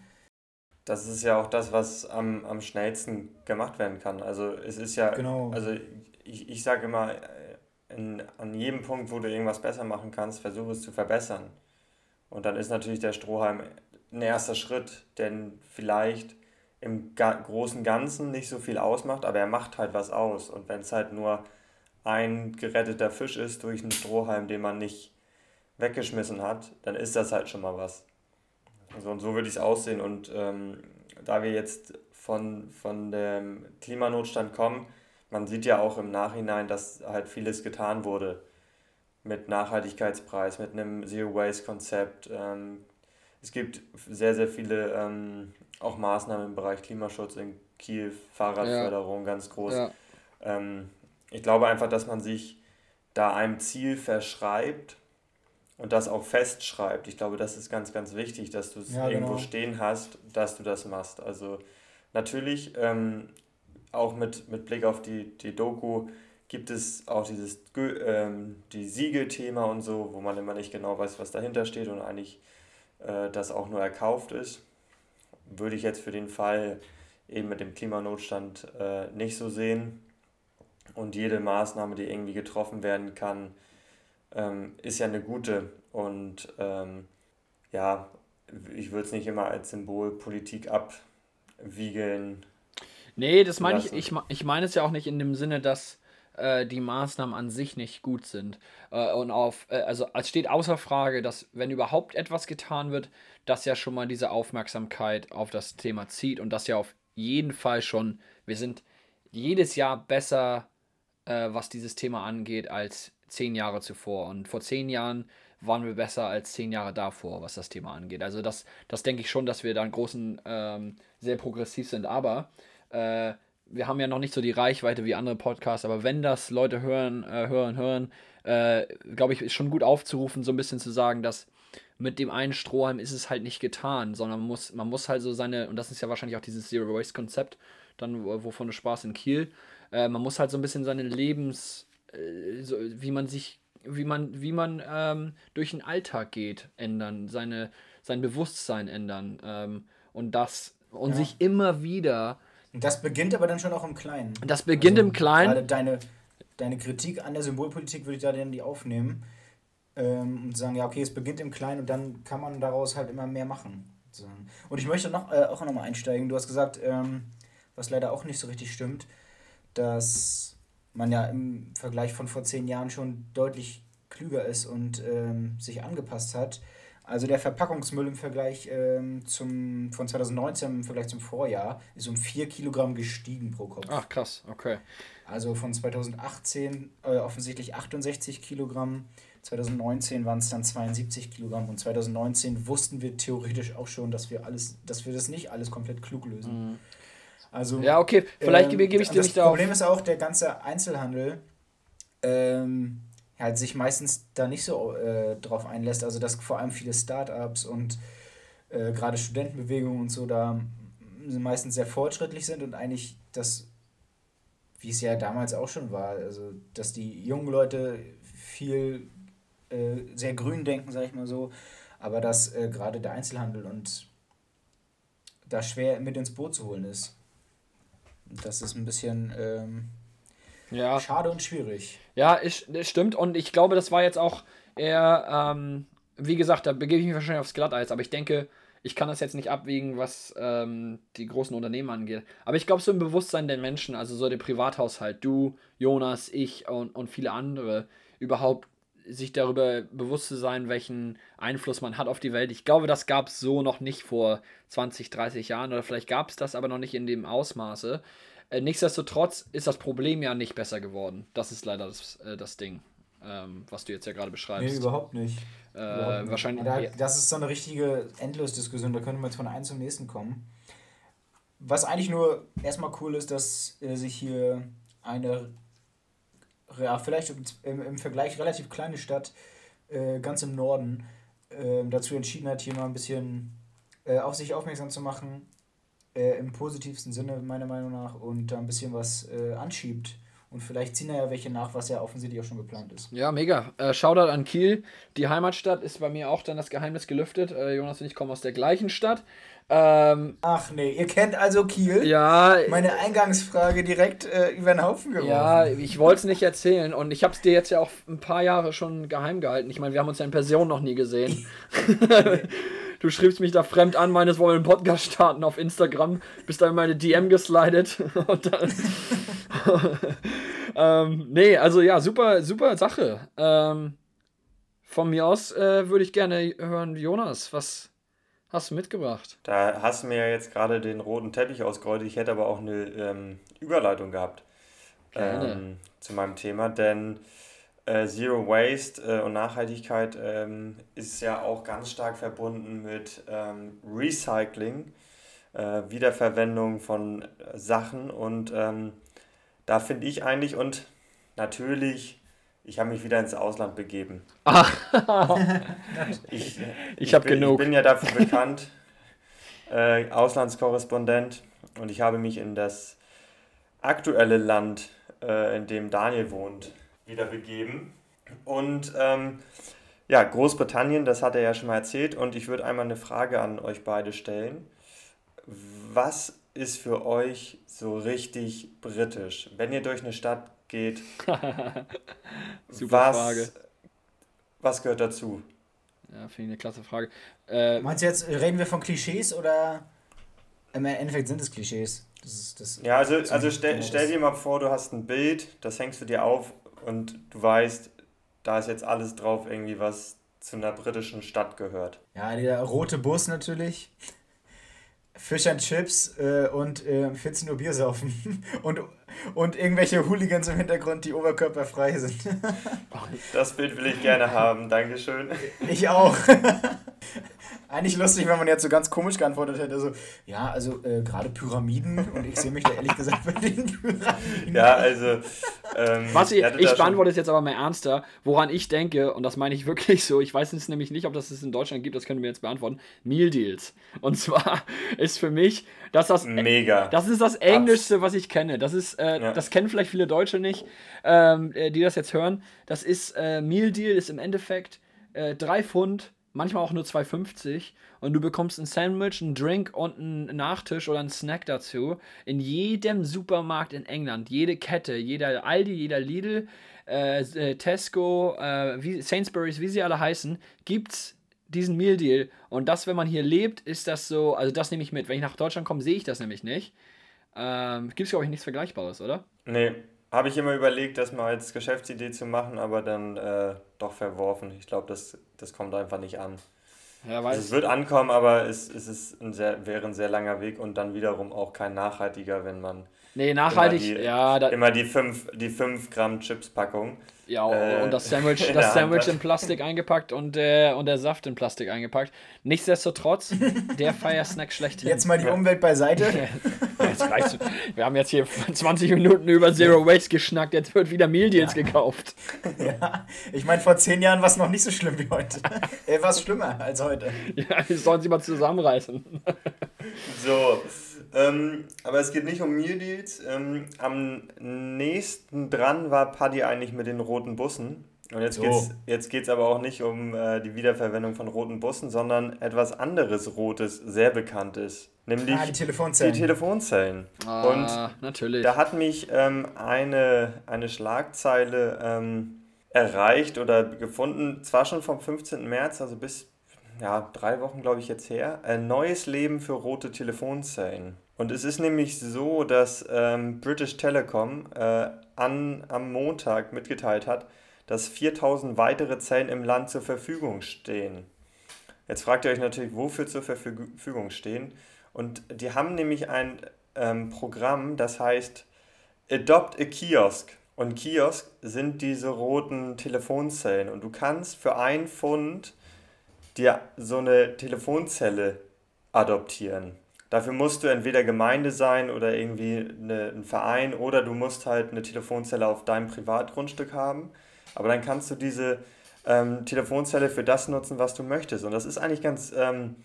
Das ist ja auch das, was am, am schnellsten gemacht werden kann. Also es ist ja, genau. also ich, ich sage immer, äh, in, an jedem Punkt, wo du irgendwas besser machen kannst, versuche es zu verbessern. Und dann ist natürlich der Strohhalm ein erster Schritt, denn vielleicht im großen Ganzen nicht so viel ausmacht, aber er macht halt was aus. Und wenn es halt nur ein geretteter Fisch ist durch einen Strohhalm, den man nicht weggeschmissen hat, dann ist das halt schon mal was. Also und so würde ich es aussehen. Und ähm, da wir jetzt von, von dem Klimanotstand kommen, man sieht ja auch im Nachhinein, dass halt vieles getan wurde mit Nachhaltigkeitspreis, mit einem Zero-Waste-Konzept, ähm, es gibt sehr, sehr viele ähm, auch Maßnahmen im Bereich Klimaschutz in Kiel, Fahrradförderung, ja. ganz groß. Ja. Ähm, ich glaube einfach, dass man sich da einem Ziel verschreibt und das auch festschreibt. Ich glaube, das ist ganz, ganz wichtig, dass du es ja, irgendwo genau. stehen hast, dass du das machst. Also natürlich, ähm, auch mit, mit Blick auf die, die Doku, gibt es auch dieses ähm, die Siegel-Thema und so, wo man immer nicht genau weiß, was dahinter steht und eigentlich äh, das auch nur erkauft ist. Würde ich jetzt für den Fall eben mit dem Klimanotstand äh, nicht so sehen. Und jede Maßnahme, die irgendwie getroffen werden kann, ähm, ist ja eine gute. Und ähm, ja, ich würde es nicht immer als Symbolpolitik abwiegeln. Nee, das meine ich, ich, ich meine es ja auch nicht in dem Sinne, dass äh, die Maßnahmen an sich nicht gut sind. Äh, und auf, äh, also es steht außer Frage, dass wenn überhaupt etwas getan wird, dass ja schon mal diese Aufmerksamkeit auf das Thema zieht und das ja auf jeden Fall schon, wir sind jedes Jahr besser, äh, was dieses Thema angeht, als zehn Jahre zuvor. Und vor zehn Jahren waren wir besser als zehn Jahre davor, was das Thema angeht. Also das, das denke ich schon, dass wir da einen großen, ähm, sehr progressiv sind. Aber äh, wir haben ja noch nicht so die Reichweite wie andere Podcasts, aber wenn das Leute hören, äh, hören, hören, äh, glaube ich, ist schon gut aufzurufen, so ein bisschen zu sagen, dass mit dem einen Strohhalm ist es halt nicht getan, sondern man muss, man muss halt so seine, und das ist ja wahrscheinlich auch dieses Zero Waste Konzept, dann wovon du Spaß in Kiel, äh, man muss halt so ein bisschen seine Lebens, äh, so, wie man sich, wie man, wie man ähm, durch den Alltag geht, ändern, seine, sein Bewusstsein ändern ähm, und das und ja. sich immer wieder das beginnt aber dann schon auch im Kleinen. Das beginnt also, im Kleinen. Gerade deine, deine Kritik an der Symbolpolitik würde ich da dann die aufnehmen ähm, und sagen, ja, okay, es beginnt im Kleinen und dann kann man daraus halt immer mehr machen. Und ich möchte noch, äh, auch nochmal einsteigen. Du hast gesagt, ähm, was leider auch nicht so richtig stimmt, dass man ja im Vergleich von vor zehn Jahren schon deutlich klüger ist und ähm, sich angepasst hat. Also der Verpackungsmüll im Vergleich ähm, zum, von 2019 im Vergleich zum Vorjahr ist um 4 Kilogramm gestiegen pro Kopf. Ach krass, okay. Also von 2018 äh, offensichtlich 68 Kilogramm, 2019 waren es dann 72 Kilogramm und 2019 wussten wir theoretisch auch schon, dass wir alles, dass wir das nicht alles komplett klug lösen. Mhm. Also, ja, okay, vielleicht ähm, gebe ich dir nicht Das Problem ist auch, der ganze Einzelhandel ähm, halt sich meistens da nicht so äh, drauf einlässt. Also dass vor allem viele Startups und äh, gerade Studentenbewegungen und so da meistens sehr fortschrittlich sind und eigentlich das, wie es ja damals auch schon war, also dass die jungen Leute viel äh, sehr grün denken, sag ich mal so, aber dass äh, gerade der Einzelhandel und da schwer mit ins Boot zu holen ist. Das ist ein bisschen ähm, ja. schade und schwierig. Ja, ist, stimmt. Und ich glaube, das war jetzt auch eher, ähm, wie gesagt, da begebe ich mich wahrscheinlich aufs Glatteis, aber ich denke, ich kann das jetzt nicht abwägen, was ähm, die großen Unternehmen angeht. Aber ich glaube, so im Bewusstsein der Menschen, also so der Privathaushalt, du, Jonas, ich und, und viele andere, überhaupt sich darüber bewusst zu sein, welchen Einfluss man hat auf die Welt. Ich glaube, das gab es so noch nicht vor 20, 30 Jahren oder vielleicht gab es das aber noch nicht in dem Ausmaße. Äh, nichtsdestotrotz ist das Problem ja nicht besser geworden. Das ist leider das, äh, das Ding, ähm, was du jetzt ja gerade beschreibst. Nee, überhaupt nicht. Äh, überhaupt nicht. Wahrscheinlich. Da, das ist so eine richtige Endlosdiskussion, da könnte man jetzt von einem zum nächsten kommen. Was eigentlich nur erstmal cool ist, dass äh, sich hier eine ja, vielleicht im, im Vergleich relativ kleine Stadt äh, ganz im Norden äh, dazu entschieden hat, hier mal ein bisschen äh, auf sich aufmerksam zu machen, äh, im positivsten Sinne meiner Meinung nach, und da ein bisschen was äh, anschiebt. Und vielleicht ziehen da ja welche nach, was ja offensichtlich auch schon geplant ist. Ja, mega. Äh, Shoutout an Kiel. Die Heimatstadt ist bei mir auch dann das Geheimnis gelüftet. Äh, Jonas und ich kommen aus der gleichen Stadt. Ähm, Ach nee, ihr kennt also Kiel? Ja. Meine Eingangsfrage direkt äh, über den Haufen geworfen. Ja, ich wollte es nicht erzählen und ich habe es dir jetzt ja auch ein paar Jahre schon geheim gehalten. Ich meine, wir haben uns ja in Person noch nie gesehen. du schriebst mich da fremd an, meines wollen einen Podcast starten auf Instagram, bist da in meine DM geslidet und dann. ähm, nee, also ja, super, super Sache. Ähm, von mir aus äh, würde ich gerne hören, Jonas, was hast du mitgebracht? Da hast du mir ja jetzt gerade den roten Teppich ausgerollt. Ich hätte aber auch eine ähm, Überleitung gehabt ähm, zu meinem Thema, denn äh, Zero Waste äh, und Nachhaltigkeit ähm, ist ja auch ganz stark verbunden mit ähm, Recycling, äh, Wiederverwendung von Sachen und ähm, da finde ich eigentlich und natürlich ich habe mich wieder ins Ausland begeben. ich ich habe genug. Ich bin ja dafür bekannt, äh, Auslandskorrespondent, und ich habe mich in das aktuelle Land, äh, in dem Daniel wohnt, wieder begeben. Und ähm, ja, Großbritannien, das hat er ja schon mal erzählt, und ich würde einmal eine Frage an euch beide stellen. Was ist für euch so richtig britisch? Wenn ihr durch eine Stadt geht. Super was, Frage. Was gehört dazu? Ja, finde ich eine klasse Frage. Äh, Meinst du jetzt, reden wir von Klischees oder im Endeffekt sind es Klischees? Das ist, das ja, also, also stell, stell dir mal vor, du hast ein Bild, das hängst du dir auf und du weißt, da ist jetzt alles drauf, irgendwie was zu einer britischen Stadt gehört. Ja, der rote Bus natürlich. Fish and Chips äh, und äh, 14 Uhr Bier saufen. und und irgendwelche Hooligans im Hintergrund, die oberkörperfrei sind. das Bild will ich gerne haben, Dankeschön. Ich auch. Eigentlich lustig, wenn man jetzt so ganz komisch geantwortet hätte. So, ja, also äh, gerade Pyramiden und ich sehe mich da ehrlich gesagt bei den Pyramiden. Ja, also. Ähm, Was ich, ich beantworte es jetzt aber mal ernster, woran ich denke, und das meine ich wirklich so, ich weiß jetzt nämlich nicht, ob das es in Deutschland gibt, das können wir jetzt beantworten. Meal Deals. Und zwar ist für mich, dass das. Mega. Das ist das Englischste, was ich kenne. Das ist, äh, ja. das kennen vielleicht viele Deutsche nicht, ähm, äh, die das jetzt hören. Das ist, äh, Meal Deal ist im Endeffekt äh, drei Pfund manchmal auch nur 2,50 und du bekommst ein Sandwich, einen Drink und einen Nachtisch oder einen Snack dazu. In jedem Supermarkt in England, jede Kette, jeder Aldi, jeder Lidl, äh, äh Tesco, äh, wie, Sainsbury's, wie sie alle heißen, gibt's diesen Meal Deal. Und das, wenn man hier lebt, ist das so, also das nehme ich mit. Wenn ich nach Deutschland komme, sehe ich das nämlich nicht. Ähm, Gibt es, glaube ich, nichts Vergleichbares, oder? Nee, habe ich immer überlegt, das mal als Geschäftsidee zu machen, aber dann äh, doch verworfen. Ich glaube, das, das kommt einfach nicht an. Ja, also es wird ankommen, aber es, es ist ein sehr, wäre ein sehr langer Weg und dann wiederum auch kein nachhaltiger, wenn man nee, nachhaltig, immer die, ja, immer die 5 die fünf Gramm Chips-Packung ja, äh, und das Sandwich, das Sandwich in Plastik eingepackt und der, und der Saft in Plastik eingepackt. Nichtsdestotrotz, der Fire-Snack schlechthin. Jetzt mal die Umwelt beiseite. jetzt reicht's. Wir haben jetzt hier 20 Minuten über Zero Waste geschnackt, jetzt wird wieder Meal Deals ja. gekauft. Ja, ich meine, vor zehn Jahren war es noch nicht so schlimm wie heute. äh, war es schlimmer als heute. Ja, die sollen sie mal zusammenreißen. So, Ähm, aber es geht nicht um Meal Deals. Ähm, am nächsten dran war Paddy eigentlich mit den roten Bussen. Und jetzt so. geht's, jetzt geht's aber auch nicht um äh, die Wiederverwendung von roten Bussen, sondern etwas anderes Rotes, sehr bekanntes. Nämlich ah, die Telefonzellen. Die Telefonzellen. Ah, und natürlich. Da hat mich ähm, eine, eine Schlagzeile ähm, erreicht oder gefunden, zwar schon vom 15. März, also bis ja, drei Wochen, glaube ich, jetzt her. Ein neues Leben für rote Telefonzellen. Und es ist nämlich so, dass ähm, British Telecom äh, an, am Montag mitgeteilt hat, dass 4000 weitere Zellen im Land zur Verfügung stehen. Jetzt fragt ihr euch natürlich, wofür zur Verfügung stehen. Und die haben nämlich ein ähm, Programm, das heißt Adopt a Kiosk. Und Kiosk sind diese roten Telefonzellen. Und du kannst für einen Pfund dir so eine Telefonzelle adoptieren. Dafür musst du entweder Gemeinde sein oder irgendwie eine, ein Verein oder du musst halt eine Telefonzelle auf deinem Privatgrundstück haben. Aber dann kannst du diese ähm, Telefonzelle für das nutzen, was du möchtest. Und das ist eigentlich ganz, ähm,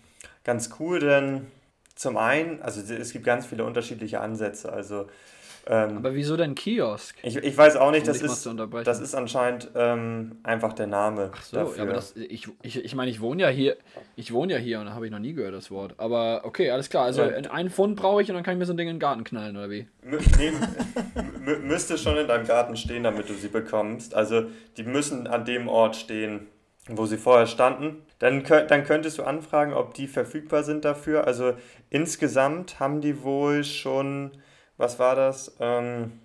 ganz cool, denn zum einen, also es gibt ganz viele unterschiedliche Ansätze. Also ähm, aber wieso denn Kiosk? Ich, ich weiß auch nicht, das ist, das ist anscheinend ähm, einfach der Name. Ach so, dafür. aber das, ich, ich, ich meine, ich wohne ja hier, ich wohne ja hier und da habe ich noch nie gehört das Wort. Aber okay, alles klar. Also ja. einen Pfund brauche ich und dann kann ich mir so ein Ding in den Garten knallen, oder wie? Mü nee, müsste schon in deinem Garten stehen, damit du sie bekommst. Also die müssen an dem Ort stehen, wo sie vorher standen. Dann, dann könntest du anfragen, ob die verfügbar sind dafür. Also insgesamt haben die wohl schon was war das? Ähm,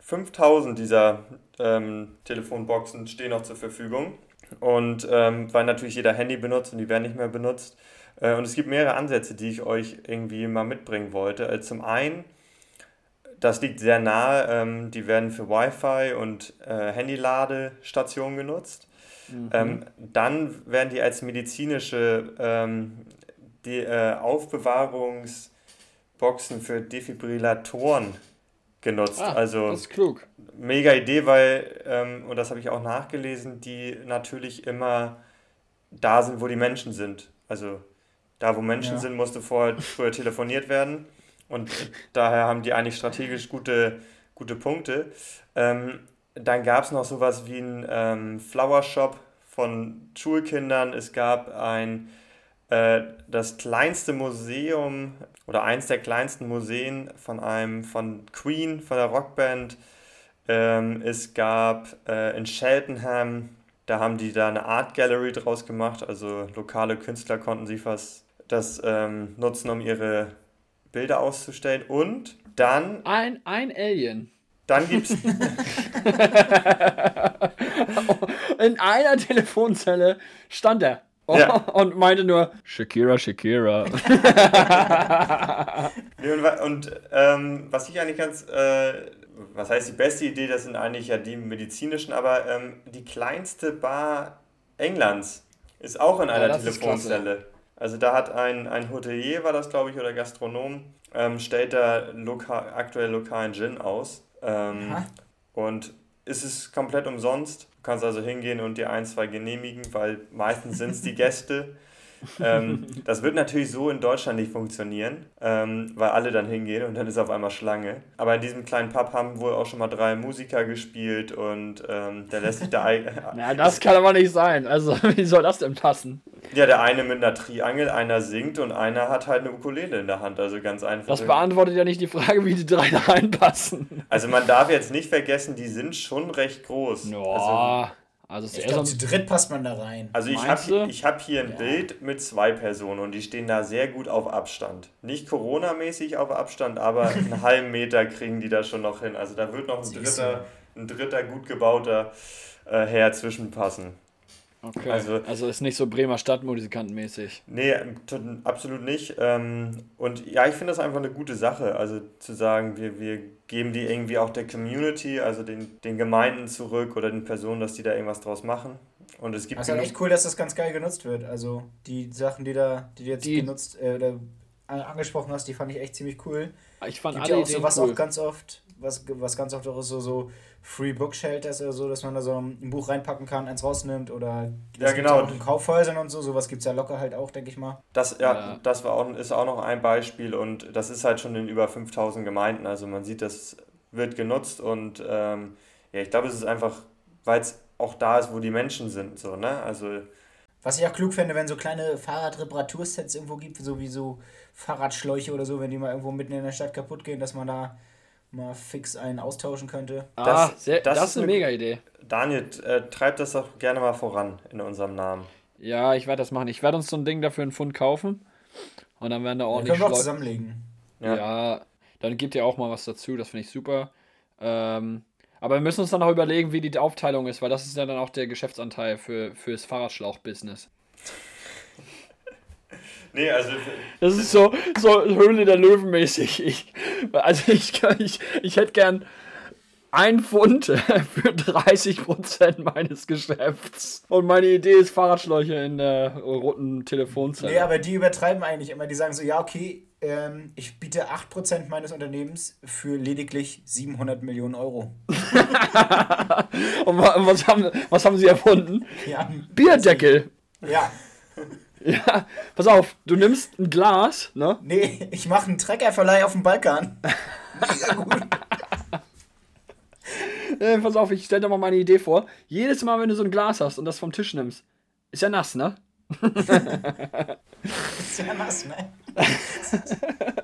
5000 dieser ähm, Telefonboxen stehen noch zur Verfügung. Und ähm, weil natürlich jeder Handy benutzt und die werden nicht mehr benutzt. Äh, und es gibt mehrere Ansätze, die ich euch irgendwie mal mitbringen wollte. Also zum einen, das liegt sehr nahe, ähm, die werden für Wi-Fi und äh, Handyladestationen genutzt. Mhm. Ähm, dann werden die als medizinische ähm, die, äh, Aufbewahrungs- Boxen für Defibrillatoren genutzt. Ah, also das ist klug. Mega Idee, weil, ähm, und das habe ich auch nachgelesen, die natürlich immer da sind, wo die Menschen sind. Also da, wo Menschen ja. sind, musste vorher früher telefoniert werden. Und daher haben die eigentlich strategisch gute, gute Punkte. Ähm, dann gab es noch sowas wie ein ähm, Flower Shop von Schulkindern. Es gab ein äh, das kleinste Museum oder eins der kleinsten Museen von einem von Queen, von der Rockband. Ähm, es gab äh, in Cheltenham, da haben die da eine Art Gallery draus gemacht, also lokale Künstler konnten sich was das ähm, nutzen, um ihre Bilder auszustellen. Und dann. Ein, ein Alien. Dann gibt's. In einer Telefonzelle stand er. Ja. Und meinte nur Shakira, Shakira. und, und ähm, was ich eigentlich ganz, äh, was heißt die beste Idee, das sind eigentlich ja die medizinischen, aber ähm, die kleinste Bar Englands ist auch in einer ja, Telefonzelle. Also da hat ein, ein Hotelier, war das glaube ich, oder Gastronom, ähm, stellt da loka aktuell lokalen Gin aus. Ähm, und ist es komplett umsonst. Du kannst also hingehen und dir ein, zwei genehmigen, weil meistens sind es die Gäste. ähm, das wird natürlich so in Deutschland nicht funktionieren, ähm, weil alle dann hingehen und dann ist auf einmal Schlange. Aber in diesem kleinen Pub haben wohl auch schon mal drei Musiker gespielt und ähm, der lässt sich da. ja, das kann aber nicht sein. Also, wie soll das denn passen? Ja, der eine mit einer Triangel, einer singt und einer hat halt eine Ukulele in der Hand. Also ganz einfach. Das beantwortet ja nicht die Frage, wie die drei da reinpassen. Also man darf jetzt nicht vergessen, die sind schon recht groß. Ja. Also, also ich glaube, zu dritt passt man da rein. Also ich habe ich hab hier ein ja. Bild mit zwei Personen und die stehen da sehr gut auf Abstand. Nicht Corona-mäßig auf Abstand, aber einen halben Meter kriegen die da schon noch hin. Also da wird noch ein dritter, ein dritter gut gebauter äh, Herr zwischenpassen. Okay. Also, also ist nicht so Bremer Stadtmusikantenmäßig. Nee, absolut nicht. Ähm, und ja, ich finde das einfach eine gute Sache. Also zu sagen, wir, wir geben die irgendwie auch der Community, also den, den Gemeinden zurück oder den Personen, dass die da irgendwas draus machen. Und es gibt. Also echt cool, dass das ganz geil genutzt wird. Also die Sachen, die da, die du jetzt die, genutzt äh, oder angesprochen hast, die fand ich echt ziemlich cool. Ich fand Gibt alle ja auch sowas cool. auch ganz oft, was, was ganz oft auch ist, so, so Free Book Shelters oder so, dass man da so ein Buch reinpacken kann, eins rausnimmt oder ja, genau. auch in Kaufhäusern und so, sowas gibt es ja locker halt auch, denke ich mal. Das, ja, ja, das war auch, ist auch noch ein Beispiel und das ist halt schon in über 5000 Gemeinden, also man sieht, das wird genutzt und ähm, ja, ich glaube, es ist einfach, weil es auch da ist, wo die Menschen sind, so, ne, also... Was ich auch klug fände, wenn so kleine Fahrradreparatursets irgendwo gibt, so wie so Fahrradschläuche oder so, wenn die mal irgendwo mitten in der Stadt kaputt gehen, dass man da mal fix einen austauschen könnte. Ah, das, sehr, das, das ist eine mega Idee. Daniel, äh, treib das doch gerne mal voran in unserem Namen. Ja, ich werde das machen. Ich werde uns so ein Ding dafür einen Pfund kaufen. Und dann werden da ordentlich. Ja, können wir auch zusammenlegen. Ja. ja, dann gibt ihr auch mal was dazu. Das finde ich super. Ähm, aber wir müssen uns dann noch überlegen, wie die Aufteilung ist, weil das ist ja dann auch der Geschäftsanteil für, fürs Fahrradschlauch-Business. Nee, also. Das ist so, so Höhle der Löwen mäßig. Ich, also ich, ich, ich hätte gern ein Pfund für 30% meines Geschäfts. Und meine Idee ist Fahrradschläuche in der roten Telefonzelle. Nee, aber die übertreiben eigentlich immer. Die sagen so, ja, okay, ähm, ich biete 8% meines Unternehmens für lediglich 700 Millionen Euro. Und was haben, was haben sie erfunden? Ja, Bierdeckel. Ja. Ja, pass auf, du nimmst ein Glas, ne? Nee, ich mache einen Treckerverleih auf dem Balkan. Mega gut. äh, pass auf, ich stell dir mal meine Idee vor. Jedes Mal, wenn du so ein Glas hast und das vom Tisch nimmst, ist ja nass, ne? ist ja nass, ne?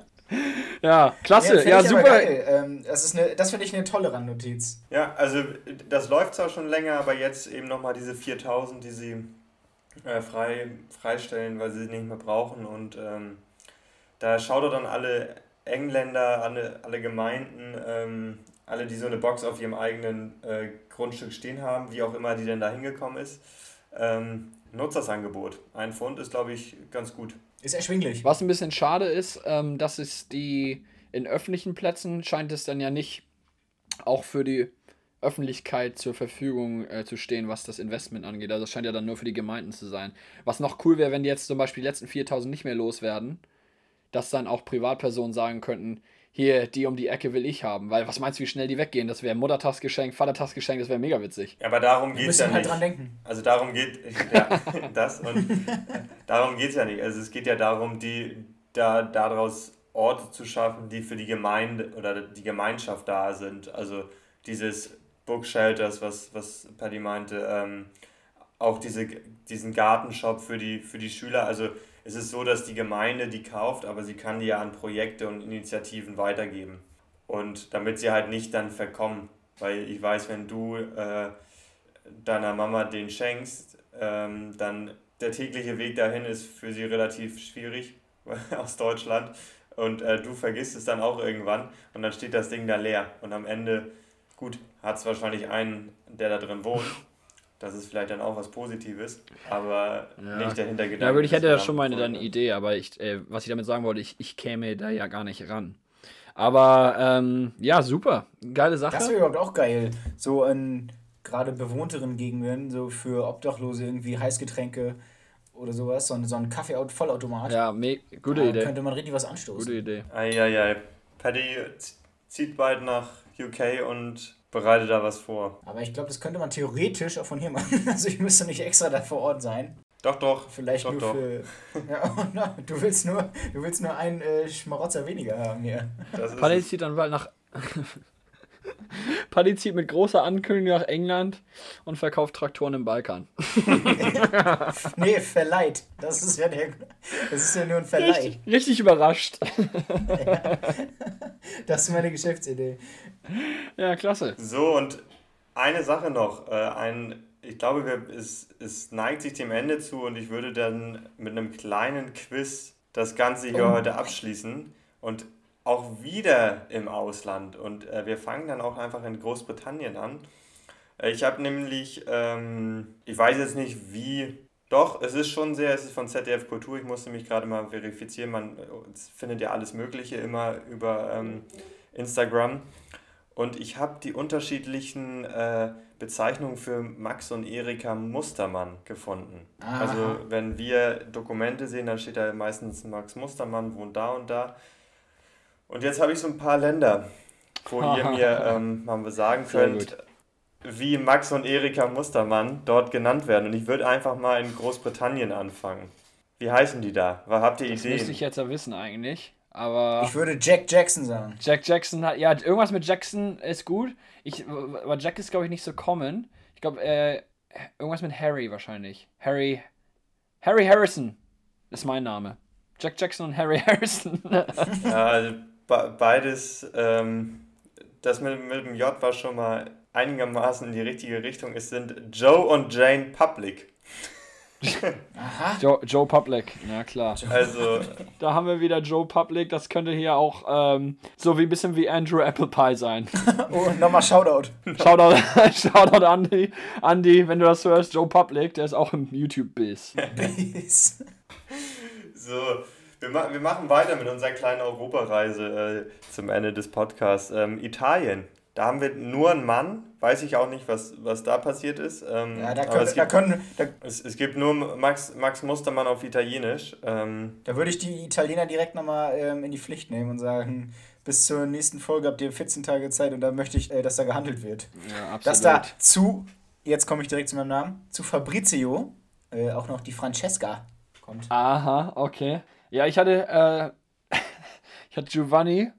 ja, klasse, ja, ja super. Ähm, das das finde ich eine tolle Randnotiz. Ja, also das läuft zwar schon länger, aber jetzt eben nochmal diese 4000, die sie äh, frei, freistellen, weil sie sie nicht mehr brauchen. Und ähm, da schaut er dann alle Engländer, alle, alle Gemeinden, ähm, alle, die so eine Box auf ihrem eigenen äh, Grundstück stehen haben, wie auch immer die denn da hingekommen ist, ähm, nutzt das Angebot. Ein Pfund ist, glaube ich, ganz gut. Ist erschwinglich. Was ein bisschen schade ist, ähm, dass es die in öffentlichen Plätzen scheint es dann ja nicht auch für die Öffentlichkeit zur Verfügung äh, zu stehen, was das Investment angeht. Also das scheint ja dann nur für die Gemeinden zu sein. Was noch cool wäre, wenn die jetzt zum Beispiel die letzten 4000 nicht mehr loswerden, dass dann auch Privatpersonen sagen könnten, hier, die um die Ecke will ich haben. Weil was meinst du, wie schnell die weggehen? Das wäre Muttertagsgeschenk, Vatertagsgeschenk, das wäre mega witzig. Aber darum geht es ja halt nicht. dran denken. Also darum geht ja, das und darum geht es ja nicht. Also es geht ja darum, die da daraus Orte zu schaffen, die für die Gemeinde oder die Gemeinschaft da sind. Also dieses Bookshelters, was, was Paddy meinte, ähm, auch diese, diesen Gartenshop für die, für die Schüler. Also es ist so, dass die Gemeinde die kauft, aber sie kann die ja an Projekte und Initiativen weitergeben. Und damit sie halt nicht dann verkommen. Weil ich weiß, wenn du äh, deiner Mama den schenkst, ähm, dann der tägliche Weg dahin ist für sie relativ schwierig aus Deutschland. Und äh, du vergisst es dann auch irgendwann und dann steht das Ding da leer. Und am Ende Gut, hat es wahrscheinlich einen, der da drin wohnt. Das ist vielleicht dann auch was Positives, aber ja. nicht der Hintergedanke. Ja, aber ich hätte ja schon mal eine Idee, aber ich, äh, was ich damit sagen wollte, ich, ich käme da ja gar nicht ran. Aber ähm, ja, super. Geile Sache. Das wäre überhaupt auch geil. So in gerade bewohnteren Gegenden, so für Obdachlose irgendwie Heißgetränke oder sowas, so ein, so ein Kaffee-Vollautomat. Ja, gute da Idee. könnte man richtig was anstoßen. Gute Idee. Eieiei. Paddy zieht bald nach UK und bereite da was vor. Aber ich glaube, das könnte man theoretisch auch von hier machen. Also ich müsste nicht extra da vor Ort sein. Doch, doch. Vielleicht doch, nur doch. für. Ja, du willst nur, du willst nur einen äh, Schmarotzer weniger haben hier. Paddy zieht dann bald nach. Paddy zieht mit großer Ankündigung nach England und verkauft Traktoren im Balkan. nee, verleiht. Das ist ja der. Das ist ja nur ein Verleih. Richtig, richtig überrascht. ja. Das ist meine Geschäftsidee. Ja, klasse. So, und eine Sache noch. Äh, ein, ich glaube, wir, es, es neigt sich dem Ende zu und ich würde dann mit einem kleinen Quiz das Ganze hier oh. heute abschließen. Und auch wieder im Ausland. Und äh, wir fangen dann auch einfach in Großbritannien an. Äh, ich habe nämlich, ähm, ich weiß jetzt nicht wie, doch, es ist schon sehr, es ist von ZDF Kultur, ich musste mich gerade mal verifizieren, man findet ja alles Mögliche immer über ähm, Instagram. Und ich habe die unterschiedlichen äh, Bezeichnungen für Max und Erika Mustermann gefunden. Aha. Also wenn wir Dokumente sehen, dann steht da meistens Max Mustermann wohnt da und da. Und jetzt habe ich so ein paar Länder. wo ihr mir ähm, mal sagen könnt, wie Max und Erika Mustermann dort genannt werden. Und ich würde einfach mal in Großbritannien anfangen. Wie heißen die da? Was habt ihr das Ideen? Das müsste ich jetzt ja wissen eigentlich. Aber ich würde Jack Jackson sagen. Jack Jackson hat, ja, irgendwas mit Jackson ist gut. Ich, aber Jack ist, glaube ich, nicht so common. Ich glaube, äh, irgendwas mit Harry wahrscheinlich. Harry, Harry Harrison ist mein Name. Jack Jackson und Harry Harrison. ja, also beides, ähm, das mit, mit dem J war schon mal einigermaßen in die richtige Richtung. Es sind Joe und Jane Public. Aha. Joe, Joe Public, ja klar. Also. Da haben wir wieder Joe Public, das könnte hier auch ähm, so wie ein bisschen wie Andrew Apple Pie sein. oh, nochmal Shoutout. Shoutout, Shoutout Andy, Andy, wenn du das hörst, Joe Public, der ist auch im YouTube-Biz. Biz. so, wir, ma wir machen weiter mit unserer kleinen Europareise äh, zum Ende des Podcasts. Ähm, Italien. Da haben wir nur einen Mann, weiß ich auch nicht, was, was da passiert ist. Ähm, ja, da können, es, gibt, da können da, es, es, gibt nur Max, Max Mustermann auf Italienisch. Ähm, da würde ich die Italiener direkt nochmal ähm, in die Pflicht nehmen und sagen, bis zur nächsten Folge habt ihr 14 Tage Zeit und da möchte ich, äh, dass da gehandelt wird. Ja, absolut. Dass da zu, jetzt komme ich direkt zu meinem Namen, zu Fabrizio äh, auch noch die Francesca kommt. Aha, okay. Ja, ich hatte, äh, ich hatte Giovanni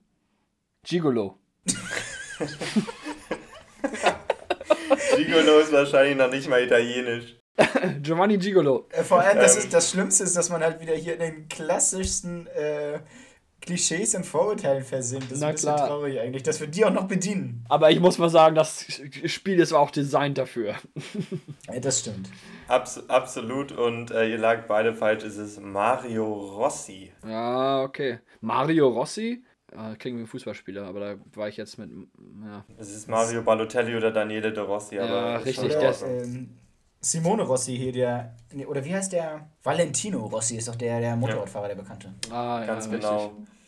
Gigolo. Gigolo ist wahrscheinlich noch nicht mal italienisch. Giovanni Gigolo. Äh, vor allem, das, ähm. ist, das Schlimmste ist, dass man halt wieder hier in den klassischsten äh, Klischees und Vorurteilen versinkt. Das ist Na ein bisschen klar. traurig eigentlich, dass wir die auch noch bedienen. Aber ich muss mal sagen, das Spiel ist auch designt dafür. ja, das stimmt. Abs absolut und äh, ihr lag beide falsch, es ist Mario Rossi. Ja, okay. Mario Rossi? äh, kriegen wir einen Fußballspieler, aber da war ich jetzt mit. Ja. Es ist Mario Balotelli oder Daniele De Rossi, ja, aber. richtig, der, ähm, Simone Rossi hier, der. Oder wie heißt der? Valentino Rossi ist doch der, der Motorradfahrer, der Bekannte. Ah, ja, Ganz genau. Richtig.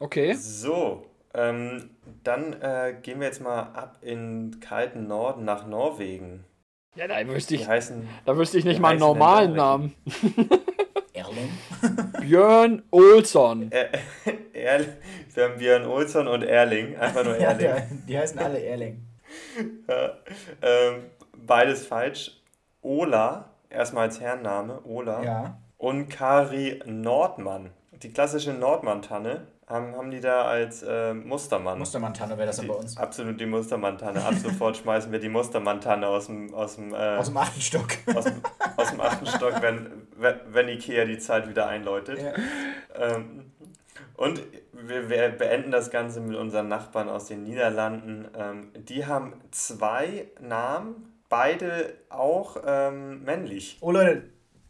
Okay. So, ähm, dann äh, gehen wir jetzt mal ab in kalten Norden nach Norwegen. Ja, da wüsste ich, heißen, da wüsste ich nicht mal einen normalen Namen. Erling? Björn Olsson. Er, er, wir haben Björn Olsson und Erling. Einfach nur Erling. ja, die heißen alle Erling. Ja, ähm, beides falsch. Ola, erstmal als Herrenname, Ola. Ja. Und Kari Nordmann. Die klassische Nordmann-Tanne haben, haben die da als äh, Mustermann. Mustermann-Tanne wäre das dann bei uns. Absolut die Mustermann-Tanne. Ab sofort schmeißen wir die Mustermann-Tanne aus dem, aus dem, äh, aus dem achten Stock. Aus dem, aus dem achten Stock, wenn, wenn Ikea die Zeit wieder einläutet. Ja. Ähm, und wir, wir, beenden das Ganze mit unseren Nachbarn aus den Niederlanden. Ähm, die haben zwei Namen, beide auch ähm, männlich. Oh Leute,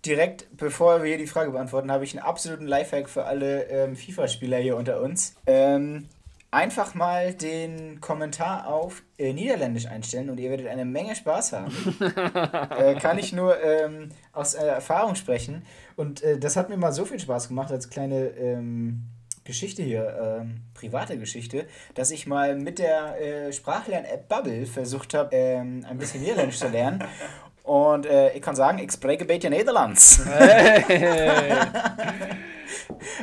direkt bevor wir hier die Frage beantworten, habe ich einen absoluten Lifehack für alle ähm, FIFA-Spieler hier unter uns. Ähm, einfach mal den Kommentar auf äh, Niederländisch einstellen und ihr werdet eine Menge Spaß haben. äh, kann ich nur ähm, aus äh, Erfahrung sprechen. Und äh, das hat mir mal so viel Spaß gemacht als kleine ähm, Geschichte hier, ähm, private Geschichte, dass ich mal mit der äh, Sprachlern-App Bubble versucht habe, ähm, ein bisschen Niederländisch zu lernen. Und äh, ich kann sagen, ich spreche ein bisschen Nederlands. Hey.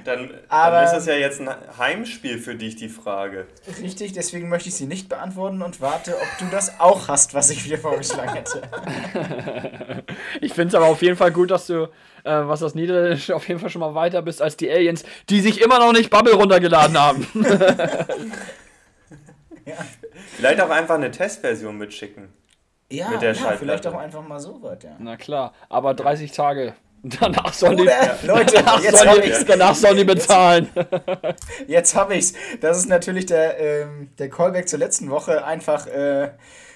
dann, dann ist das ja jetzt ein Heimspiel für dich, die Frage. Richtig, deswegen möchte ich sie nicht beantworten und warte, ob du das auch hast, was ich dir vorgeschlagen hätte. ich finde es aber auf jeden Fall gut, dass du, äh, was das Niederländische, auf jeden Fall schon mal weiter bist als die Aliens, die sich immer noch nicht Bubble runtergeladen haben. ja. Vielleicht auch einfach eine Testversion mitschicken. Ja, mit der ja vielleicht auch einfach mal so was, ja. Na klar, aber 30 Tage. Danach sollen die, Leute, danach jetzt sollen die, danach sollen die bezahlen. Jetzt, jetzt habe ich's. Das ist natürlich der, ähm, der Callback zur letzten Woche. Einfach äh,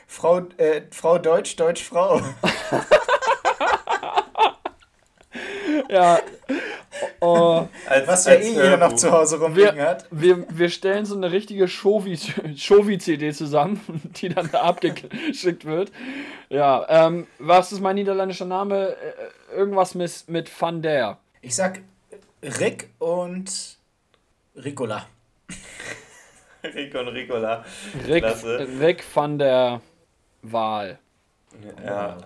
Frau, äh, Frau Deutsch, Deutsch, Frau. Ja. Oh, als, Was ja eh jeder noch zu Hause rumliegen wir, hat. Wir, wir stellen so eine richtige Shovi-CD zusammen, die dann da abgeschickt wird. Ja, ähm, was ist mein niederländischer Name? Äh, irgendwas mit, mit Van der. Ich sag Rick und Ricola. Rick und Ricola. Rick, Rick van der Wahl. Ja,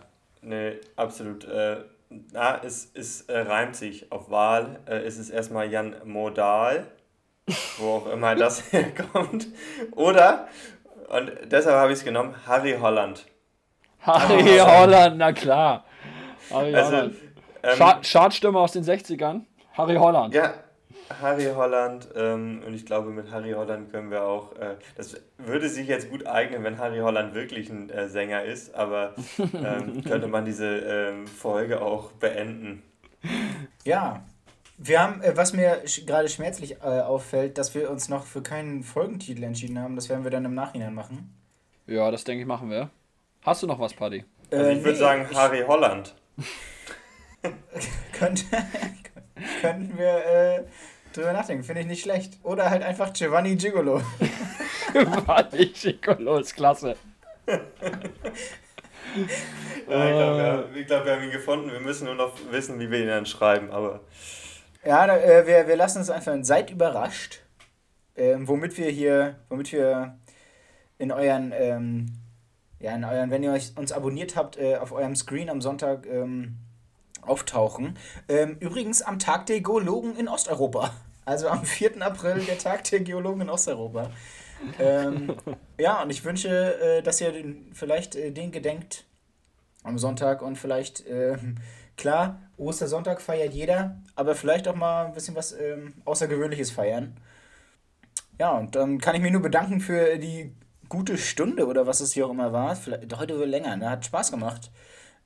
nee, absolut. Äh, na, es, es äh, reimt sich auf Wahl. Äh, es ist erstmal Jan Modal wo auch immer das herkommt. Oder, und deshalb habe ich es genommen, Harry Holland. Harry oh, Holland, na klar. Harry Also, Holland. ähm, Chart Chartstimme aus den 60ern. Harry Holland. Ja, Harry Holland. Ähm, und ich glaube, mit Harry Holland können wir auch. Äh, das würde sich jetzt gut eignen, wenn Harry Holland wirklich ein äh, Sänger ist, aber ähm, könnte man diese ähm, Folge auch beenden. Ja. Wir haben, äh, was mir sch gerade schmerzlich äh, auffällt, dass wir uns noch für keinen Folgentitel entschieden haben. Das werden wir dann im Nachhinein machen. Ja, das denke ich machen wir. Hast du noch was, Paddy? Also ich würde nee, sagen ich- Harry Holland. Könnte, könnten wir äh, drüber nachdenken. Finde ich nicht schlecht. Oder halt einfach Giovanni Gigolo. Paddy Chicolo ist klasse. Ja, ich glaube, wir, haben- ich glaub, wir haben ihn gefunden. Wir müssen nur noch wissen, wie wir ihn dann schreiben. Aber Ja, da, äh, wir, wir lassen uns einfach. Seid überrascht, ähm, womit wir hier, womit wir in euren, ähm, ja, in euren, wenn ihr euch, uns abonniert habt, äh, auf eurem Screen am Sonntag ähm, auftauchen. Ähm, übrigens am Tag der Geologen in Osteuropa. Also am 4. April, der Tag der Geologen in Osteuropa. Ähm, ja, und ich wünsche, äh, dass ihr den, vielleicht äh, den gedenkt am Sonntag und vielleicht, ähm, klar, Ostersonntag feiert jeder, aber vielleicht auch mal ein bisschen was ähm, Außergewöhnliches feiern. Ja, und dann kann ich mich nur bedanken für die gute Stunde oder was es hier auch immer war. Vielleicht, heute länger, ne? Hat Spaß gemacht.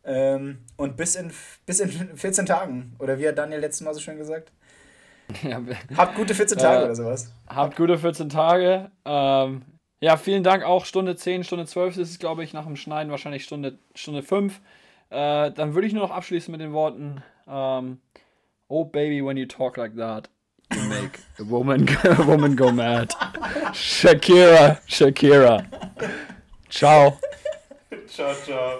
Ähm, und bis in, bis in 14 Tagen. Oder wie hat Daniel letztes Mal so schön gesagt? Ja, Habt gute 14 Tage Äh, oder sowas. Habt gute 14 Tage. Ähm, ja, vielen Dank auch. Stunde 10, Stunde 12 ist es, glaube ich, nach dem Schneiden wahrscheinlich Stunde, Stunde 5. Äh, dann würde ich nur noch abschließen mit den Worten: ähm, Oh, baby, when you talk like that, you make a woman, a woman go mad. Shakira, Shakira. Ciao. ciao, ciao.